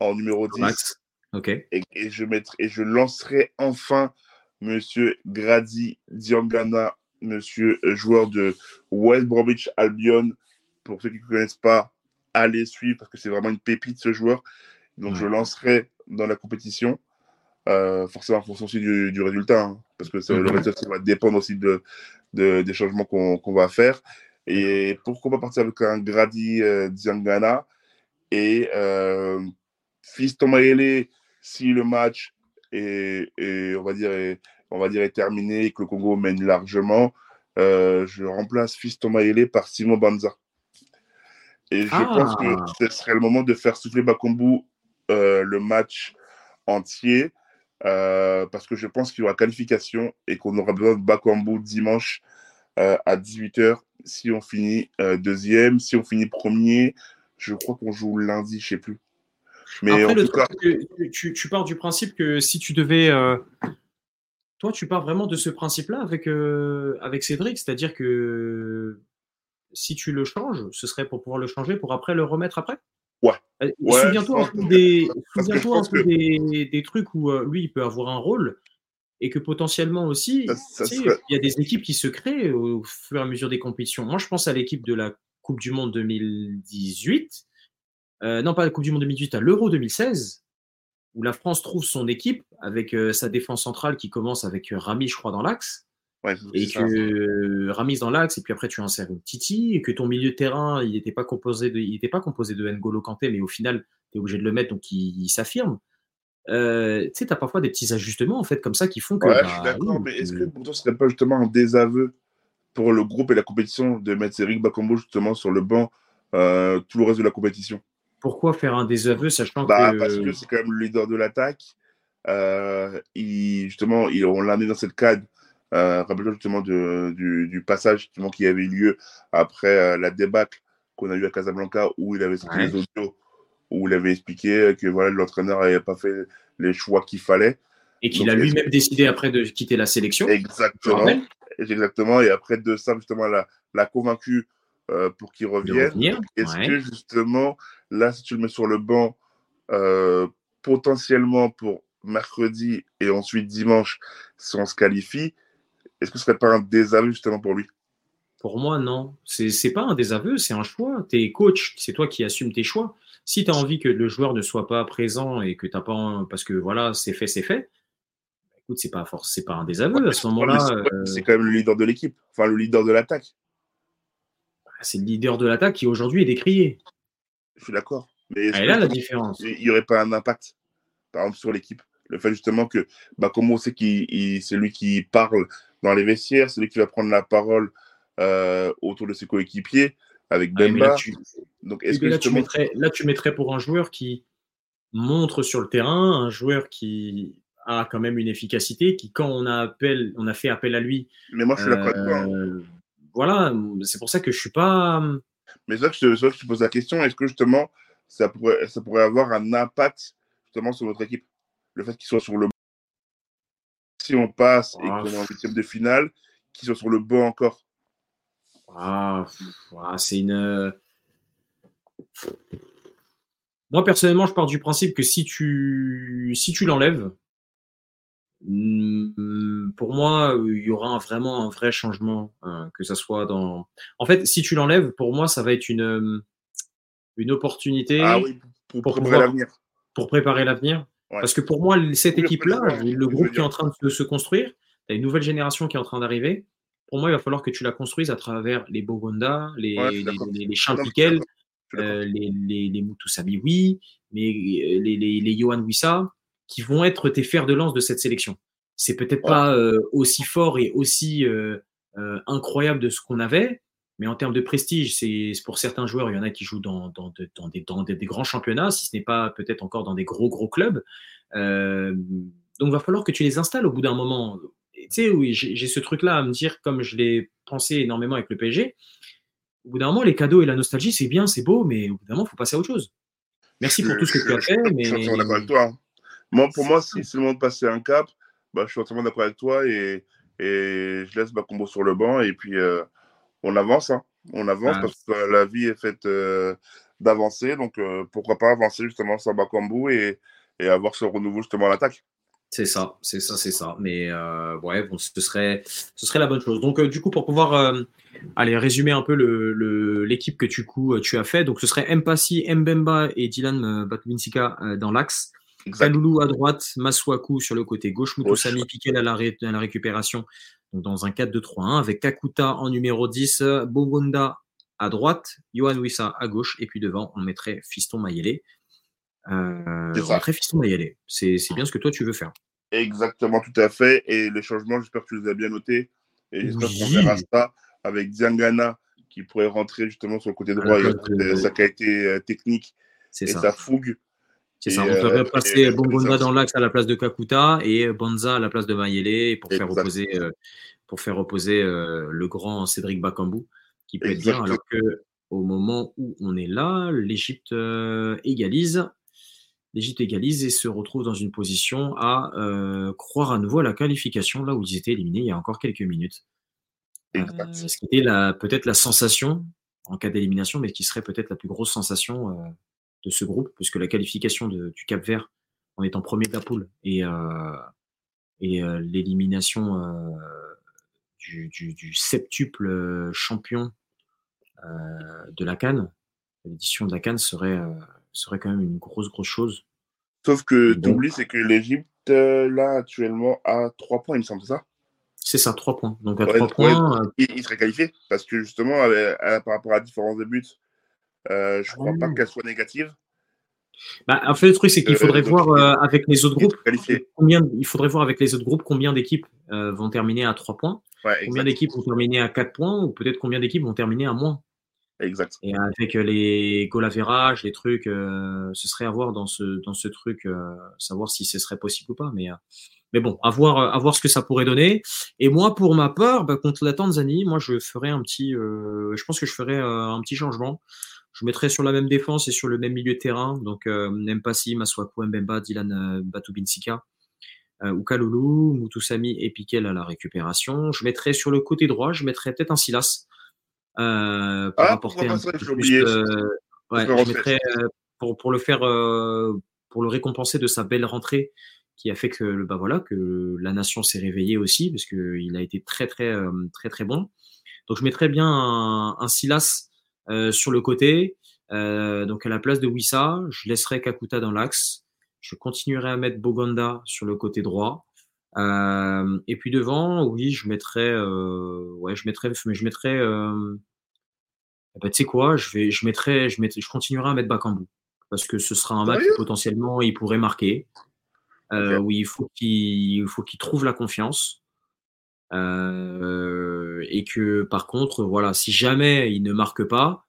en numéro 10. Ok. Et, je mettrai, et je lancerai enfin Monsieur Grady Diangana, Monsieur euh, joueur de West Bromwich Albion. Pour ceux qui ne connaissent pas, allez suivre parce que c'est vraiment une pépite ce joueur. Donc je lancerai dans la compétition. Euh, forcément en fonction aussi du, résultat, hein, parce que le résultat va dépendre aussi de, de, des changements qu'on va faire. Et pourquoi pas partir avec un Grady euh, Diangana et euh, Fiston si le match est, on, va dire, est, on va dire est terminé et que le Congo mène largement, euh, je remplace Fiston par Simon Banza. Et je pense que ah. ce serait le moment de faire souffler Bakombu euh, le match entier euh, parce que je pense qu'il y aura qualification et qu'on aura besoin de Bakambu dimanche euh, à 18h si on finit deuxième, si on finit premier. Je crois qu'on joue lundi, je ne sais plus. Mais en tout cas... tu, tu, pars du principe que si tu devais. Toi, tu pars vraiment de ce principe-là avec, avec Cédric, c'est-à-dire que si tu le changes, ce serait pour pouvoir le changer pour après le remettre après? Ouais. Euh, souviens-toi un peu, des, des, trucs où euh, lui, il peut avoir un rôle et que potentiellement aussi, il y a des équipes qui se créent au fur et à mesure des compétitions. Moi, je pense à l'équipe de la Coupe du Monde 2018. Euh, non, pas la Coupe du Monde 2018, à l'Euro 2016, où la France trouve son équipe avec sa défense centrale qui commence avec Rami, je crois, dans l'axe et que Ramis dans l'axe, et puis après tu insères une Titi, et que ton milieu de terrain, il n'était pas composé de, il était pas composé de N'Golo Kanté, mais au final, tu es obligé de le mettre, donc il, s'affirme. Euh, tu sais, tu as parfois des petits ajustements en fait comme ça qui font que. Ouais, je suis bah, d'accord, mais est-ce que pour toi, ce serait pas justement un désaveu pour le groupe et la compétition de mettre Eric Bakombo justement sur le banc euh, tout le reste de la compétition? Pourquoi faire un désaveu sachant bah, que. Parce que c'est quand même le leader de l'attaque. Euh, il, justement, il, on l'a amené dans cette cadre euh, Rappelle-toi justement du, du, passage qui avait eu lieu après la débâcle qu'on a eu à Casablanca où il avait sorti les audios, où il avait expliqué que voilà, l'entraîneur n'avait pas fait les choix qu'il fallait. Et qu'il a lui-même décidé après de quitter la sélection. Exactement. Exactement. Et après de ça, justement, l'a convaincu euh, pour qu'il revienne. Est-ce que justement, là, si tu le mets sur le banc, euh, potentiellement pour mercredi et ensuite dimanche, si on se qualifie, est-ce que ce serait pas un désaveu justement pour lui? Pour moi, non. C'est n'est pas un désaveu, c'est un choix. Tu es coach, c'est toi qui assumes tes choix. Si tu as envie que le joueur ne soit pas présent et que tu pas. parce que voilà, c'est fait, c'est fait. Écoute, c'est pas force, c'est pas un désaveu à ce moment-là. Euh, c'est quand même le leader de l'équipe, enfin le leader de l'attaque. Bah, c'est le leader de l'attaque qui aujourd'hui est décrié. Je suis d'accord. Mais est là la différence. Il n'y aurait pas un impact, par exemple, sur l'équipe? Le fait justement que bah, comment on sait qu'il c'est lui qui parle dans les vestiaires, c'est lui qui va prendre la parole euh, autour de ses coéquipiers avec ah Bemba. là, tu... Donc, est-ce que là, tu mettrais, là, tu mettrais pour un joueur qui montre sur le terrain, un joueur qui a quand même une efficacité, qui quand on a appel, on a fait appel à lui. Mais moi, je suis d'accord avec toi. Hein. Euh, voilà, c'est pour ça que je suis pas. Mais c'est ça que je te pose la question. Est-ce que justement, ça pourrait, ça pourrait avoir un impact justement sur notre équipe, le fait qu'il soit sur le si on passe et qu'on est en huitième de finale, qui sont sur le banc encore? Ah, C'est une. Euh, moi, personnellement, je pars du principe que si tu, si tu l'enlèves, hmm, pour moi, il y aura vraiment un vrai changement, hein, que ça soit dans. En fait, si tu l'enlèves, pour moi, ça va être une, une opportunité ah pour, préparer l'avenir. Pour préparer l'avenir. Parce que pour moi, cette équipe-là, le groupe qui est en train de se construire, tu as une nouvelle génération qui est en train d'arriver. Pour moi, il va falloir que tu la construises à travers les Bogonda, les, les, les, les euh, les, les, les oui, mais euh, les, les, les Johan Wissa, qui vont être tes fers de lance de cette sélection. C'est peut-être pas euh, aussi fort et aussi euh, euh, incroyable de ce qu'on avait, mais en termes de prestige, c'est pour certains joueurs, il y en a qui jouent dans, dans, dans, des, dans des, grands championnats, si ce n'est pas peut-être encore dans des gros, gros clubs. Euh, donc, il va falloir que tu les installes au bout d'un moment. Tu sais, oui, j'ai ce truc-là à me dire, comme je l'ai pensé énormément avec le PSG. Au bout d'un moment, les cadeaux et la nostalgie, c'est bien, c'est beau, mais au bout d'un moment, il faut passer à autre chose. Merci pour tout ce que tu as fait. Mais... Je suis d'accord avec toi. Hein. Moi, pour moi, si c'est le moment de passer un cap, bah, je suis entièrement d'accord avec toi et, et je laisse ma combo sur le banc. Et puis, euh, on avance. Hein. On avance ah. parce que la vie est faite euh, d'avancer. Donc, euh, pourquoi pas avancer justement sur Bakambu et, et avoir ce renouveau justement à l'attaque. C'est ça, c'est ça, c'est ça. Mais euh, ouais, bon, ce serait, ce serait la bonne chose. Donc, du coup, pour pouvoir aller résumer un peu l'équipe le, que tu, coup, tu as fait, donc ce serait Mpassi, Mbemba et Dylan Batminsika dans l'axe. Kaloulou à droite, Maswaku sur le côté gauche, Moutoussami Piquet à la, à la récupération, Donc dans un 4-2-3-1 avec Kakuta en numéro 10, Bogonda à droite, Johan Wissa à gauche, et puis devant, on mettrait Fiston Mayele. Euh, mettrait Fiston Mayele. C'est bien ce que toi tu veux faire. Exactement, tout à fait. Et les changements, j'espère que tu les as bien notés. Et j'espère qu'on verra ça avec Diangana qui pourrait rentrer justement sur le côté droit et sa qualité euh, technique et sa fougue. C'est ça, on euh, passer Bongonda dans l'axe à la place de Kakuta et Bonza à la place de Mayele pour faire opposer, euh, pour faire opposer le grand Cédric Bakambu qui peut être bien, alors que au moment où on est là, l'Égypte égalise. L'Égypte égalise et se retrouve dans une position à croire à nouveau à la qualification, là où ils étaient éliminés il y a encore quelques minutes. Euh, ce qui était peut-être la sensation en cas d'élimination, mais qui serait peut-être la plus grosse sensation euh, de ce groupe, puisque la qualification du Cap Vert en étant premier de la poule et, euh, et l'élimination du, du, septuple champion de la Cannes, l'édition de la Cannes serait, serait quand même une grosse, grosse chose. Sauf que tu oublies, c'est que l'Égypte, là, actuellement, a trois points, il me semble, ça? C'est ça, 3 points. Donc à 3 points. Euh, il, serait qualifié parce que justement, par rapport à la différence de buts, euh, je ne crois pas qu'elle soit négative. Bah, en fait, le truc, c'est qu'il euh, faudrait voir avec les autres groupes combien, il faudrait voir avec les autres groupes combien d'équipes vont terminer à 3 points, combien d'équipes vont terminer à 4 points, ou peut-être combien d'équipes vont terminer à moins. Exact. Et avec les goal les trucs, ce serait à voir dans ce, dans ce truc, savoir si ce serait possible ou pas. Mais mais bon, à voir, à voir ce que ça pourrait donner. Et moi, pour ma part, bah, contre la Tanzanie, moi, je ferais un petit, euh, je pense que je ferais euh, un petit changement. Je mettrais sur la même défense et sur le même milieu de terrain. Donc, euh, Nempasi, Maswaku, Mbemba, Dylan euh, Batubinsika, euh, Ukalulu, Mutusami et Piquel à la récupération. Je mettrais sur le côté droit, je mettrais peut-être un Silas. Euh, pour ah, un pour, pour le faire, pour le récompenser de sa belle rentrée qui a fait que bah voilà que la nation s'est réveillée aussi parce que il a été très très euh, très très bon. Donc je mettrais bien un, Silas euh, sur le côté, euh, donc à la place de Wissa, je laisserai Kakuta dans l'axe, je continuerai à mettre Bogonda sur le côté droit. Et puis devant, oui, je mettrais, ouais, je mettrais, je mettrais, bah, tu sais quoi, je vais, je mettrais, je mettrais, je continuerai à mettre Bakambu parce que ce sera un match où potentiellement il pourrait marquer. Euh, où il faut qu'il faut qu'il trouve la confiance. Euh, et que par contre, voilà, si jamais il ne marque pas,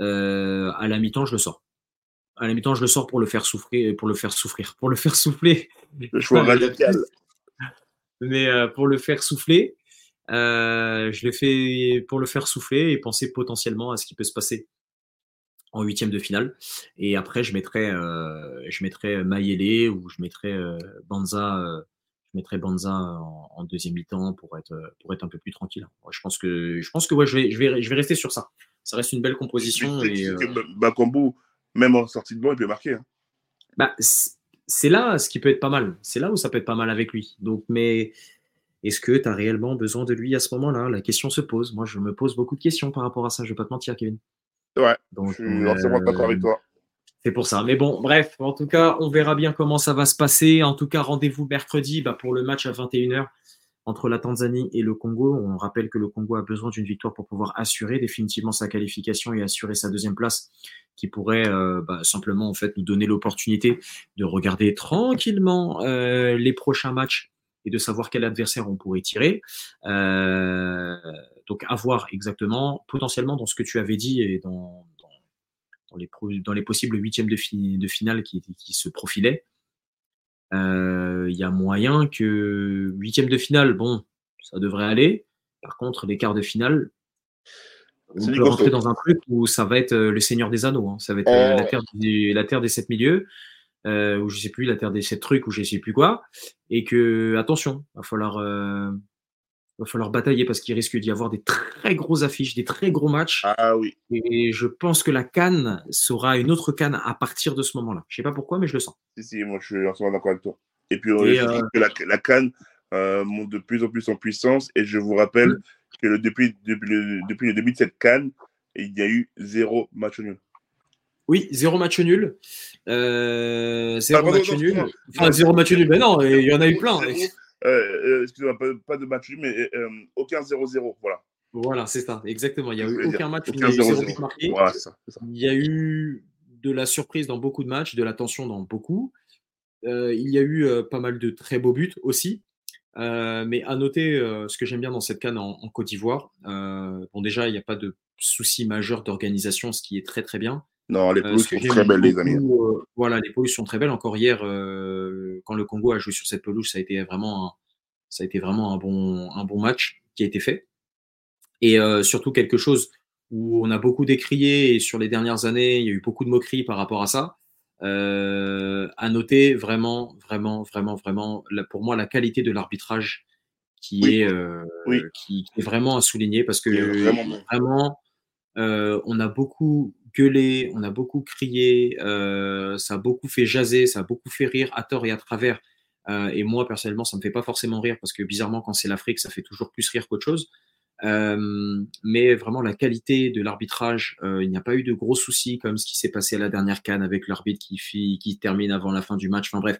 euh, à la mi-temps, je le sors. À la mi-temps, je le sors pour le faire souffrir, pour le faire souffrir, pour le faire souffler. Le choix [laughs] radical. Mais pour le faire souffler, je le fais pour le faire souffler et penser potentiellement à ce qui peut se passer en huitième de finale. Et après, je mettrais, euh, je mettrais Mayele ou je mettrais euh, Banza, euh, je mettrais Banza en, deuxième mi-temps pour être, pour être un peu plus tranquille. je pense que, je pense que ouais, je vais, je vais, je vais rester sur ça. Ça reste une belle composition. Et, Bakambu, même en sortie de banc, il peut marquer. Hein. Bah, c'est là ce qui peut être pas mal. C'est là où ça peut être pas mal avec lui. Donc, mais est-ce que tu as réellement besoin de lui à ce moment-là? La question se pose. Moi, je me pose beaucoup de questions par rapport à ça. Je vais pas te mentir, Kevin. Ouais, Donc, je suis entièrement d'accord avec toi. C'est pour ça. Mais bon, bref, en tout cas, on verra bien comment ça va se passer. En tout cas, rendez-vous mercredi bah, pour le match à 21h entre la Tanzanie et le Congo. On rappelle que le Congo a besoin d'une victoire pour pouvoir assurer définitivement sa qualification et assurer sa deuxième place, qui pourrait euh, bah, simplement en fait nous donner l'opportunité de regarder tranquillement euh, les prochains matchs et de savoir quel adversaire on pourrait tirer. Euh, donc, à voir exactement, potentiellement dans ce que tu avais dit et dans, dans, les, dans les, possibles huitièmes de, finale qui, qui, se profilaient. Euh, il y a moyen que huitième de finale, bon, ça devrait aller. Par contre, les quarts de finale, on peut rentrer dans un truc où ça va être euh, le Seigneur des Anneaux. Hein. Ça va être la, terre des, la terre des sept milieux. Euh, ou je sais plus la terre des sept trucs ou je sais plus quoi et que attention va falloir euh, va falloir batailler parce qu'il risque d'y avoir des très grosses affiches, des très gros matchs. Ah oui. Et je pense que la Cannes sera une autre Cannes à partir de ce moment-là. Je sais pas pourquoi, mais je le sens. Si, si, moi je suis entièrement d'accord avec toi. Et puis, euh, que la, la Cannes euh, monte de plus en plus en puissance. Et je vous rappelle mm. que le, depuis, depuis, le, depuis le début de cette Cannes, il y a eu zéro match nul. Oui, zéro match nul. Euh, zéro ah, match nul. Enfin, zéro match nul. Mais non, il y en a eu plein. Excusez-moi, pas, de match mais aucun 0-0. Voilà. Voilà, c'est ça, exactement. Il n'y a eu aucun match où il y a eu 0 but marqué. Voilà, ça, ça. Il y a eu de la surprise dans beaucoup de matchs, de la tension dans beaucoup. il y a eu pas mal de très beaux buts aussi. Euh, mais à noter, euh, ce que j'aime bien dans cette canne en, Côte d'Ivoire, euh, bon déjà, il n'y a pas de souci majeur d'organisation, ce qui est très très bien. Non, les pelouses sont très belles, les amis. voilà, les pelouses sont très belles. Encore hier, quand le Congo a joué sur cette pelouse, ça a été vraiment un, ça a été vraiment un bon, un bon match qui a été fait. Et surtout quelque chose où on a beaucoup décrié et sur les dernières années, il y a eu beaucoup de moqueries par rapport à ça. Euh, à noter vraiment, vraiment, vraiment, vraiment, pour moi, la qualité de l'arbitrage qui, est, euh, qui, est vraiment à souligner parce que vraiment, euh, on a beaucoup gueulé, on a beaucoup crié, euh, ça a beaucoup fait jaser, ça a beaucoup fait rire à tort et à travers. Euh, et moi, personnellement, ça me fait pas forcément rire parce que bizarrement, quand c'est l'Afrique, ça fait toujours plus rire qu'autre chose. Euh, mais vraiment la qualité de l'arbitrage, il n'y a pas eu de gros soucis comme ce qui s'est passé à la dernière canne avec l'arbitre qui, qui termine avant la fin du match, enfin bref,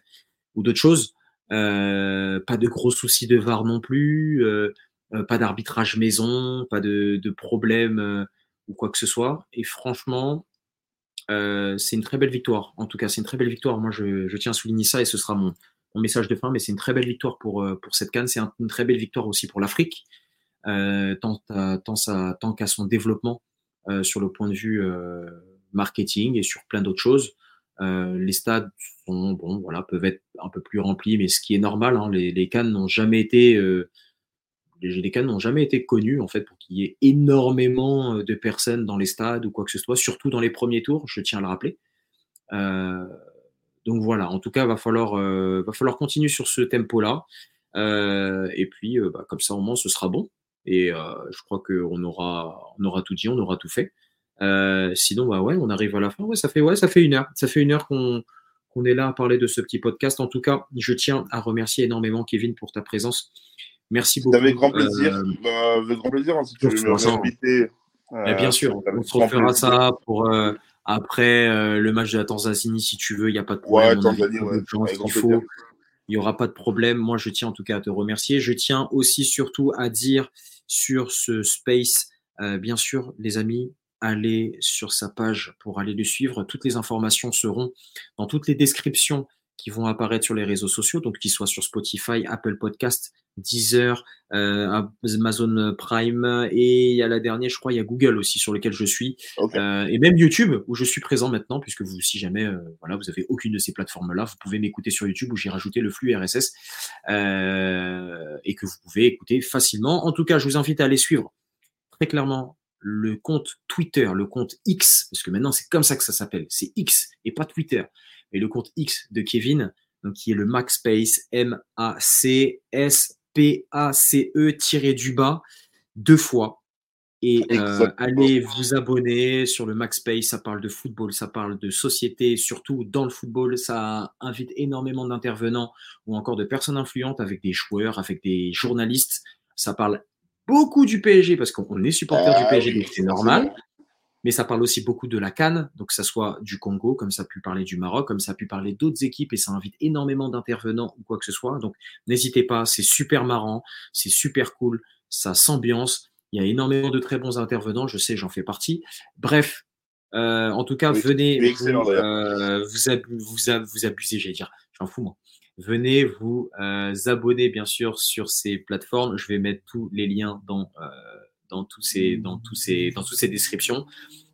ou d'autres choses. Pas de gros soucis de VAR non plus, pas d'arbitrage maison, pas de, de problème ou quoi que ce soit. Et franchement, c'est une très belle victoire. En tout cas, c'est une très belle victoire. Moi, je, tiens à souligner ça et ce sera mon, message de fin. Mais c'est une très belle victoire pour, pour cette canne. C'est une très belle victoire aussi pour l'Afrique. Euh, tant, tant qu'à son développement euh, sur le point de vue euh, marketing et sur plein d'autres choses. les stades sont, bon, voilà, peuvent être un peu plus remplis, mais ce qui est normal, hein, les, les Cannes n'ont jamais été les, Cannes n'ont jamais été connus en fait pour qu'il y ait énormément de personnes dans les stades ou quoi que ce soit, surtout dans les premiers tours, je tiens à le rappeler. Euh, donc voilà, en tout cas, va falloir, euh, va falloir continuer sur ce tempo-là. Euh, et puis, bah, comme ça, au moins, ce sera bon. Et euh, je crois qu'on aura, on aura tout dit, on aura tout fait. Euh, sinon, bah ouais, on arrive à la fin. Ouais, ça fait, ouais, ça fait une heure. Ça fait une heure qu'on est là à parler de ce petit podcast. En tout cas, je tiens à remercier énormément Kevin pour ta présence. Merci beaucoup. Avec grand plaisir. Euh, bah, avec grand plaisir. Hein, si tu veux m'inviter. Euh, bien sûr, on se refera ça pour euh, après le match de la Tanzanie si tu veux. Il n'y a pas de problème. Ouais, Tanzanie, ouais. il faut. Il n'y aura pas de problème. Moi, je tiens en tout cas à te remercier. Je tiens aussi surtout à dire sur ce space, euh, bien sûr, les amis, allez sur sa page pour aller le suivre. Toutes les informations seront dans toutes les descriptions qui vont apparaître sur les réseaux sociaux, donc qu'ils soient sur Spotify, Apple Podcast, Deezer, euh, Amazon Prime et il y a la dernière, je crois, il y a Google aussi sur lequel je suis. Euh, et même YouTube où je suis présent maintenant, puisque vous, si jamais, euh, voilà, vous avez aucune de ces plateformes-là, vous pouvez m'écouter sur YouTube où j'ai rajouté le flux RSS euh, et que vous pouvez écouter facilement. En tout cas, je vous invite à aller suivre très clairement le compte Twitter, le compte X, parce que maintenant c'est comme ça que ça s'appelle, c'est X et pas Twitter et le compte X de Kevin, donc qui est le MacSpace, M-A-C-S-P-A-C-E tiré du bas, deux fois. Et euh, allez vous abonner sur le MacSpace, ça parle de football, ça parle de société, surtout dans le football, ça invite énormément d'intervenants ou encore de personnes influentes avec des joueurs, avec des journalistes. Ça parle beaucoup du PSG parce qu'on est supporter du ah PSG, donc c'est normal mais ça parle aussi beaucoup de la Cannes, donc que ça soit du Congo, comme ça a pu parler du Maroc, comme ça a pu parler d'autres équipes, et ça invite énormément d'intervenants ou quoi que ce soit. Donc n'hésitez pas, c'est super marrant, c'est super cool, ça s'ambiance. Il y a énormément de très bons intervenants, je sais, j'en fais partie. Bref, euh, en tout cas, venez vous, euh, vous, vous, vous, abuser, j'allais dire, j'en fous moi. Venez vous euh, abonner bien sûr sur ces plateformes. Je vais mettre tous les liens dans euh, dans, tous ces, dans, tous ces, dans toutes ces descriptions.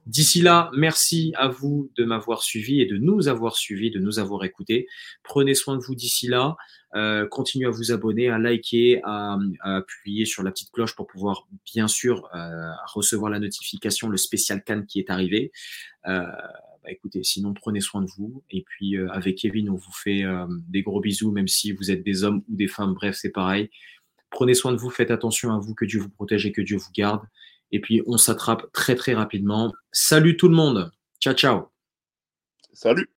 D'ici là, merci à vous de m'avoir suivi et de nous avoir suivis, de nous avoir écoutés. Prenez soin de vous d'ici là. Euh, continuez à vous abonner, à liker, à, appuyer sur la petite cloche pour pouvoir bien sûr euh, recevoir la notification, le spécial Cannes qui est arrivé. Euh, bah, écoutez, sinon prenez soin de vous. Et puis euh, avec Kevin, on vous fait euh, des gros bisous, même si vous êtes des hommes ou des femmes. Bref, c'est pareil. Prenez soin de vous, faites attention à vous, que Dieu vous protège et que Dieu vous garde. Et puis, on s'attrape très, très rapidement. Salut tout le monde. Ciao, ciao. Salut.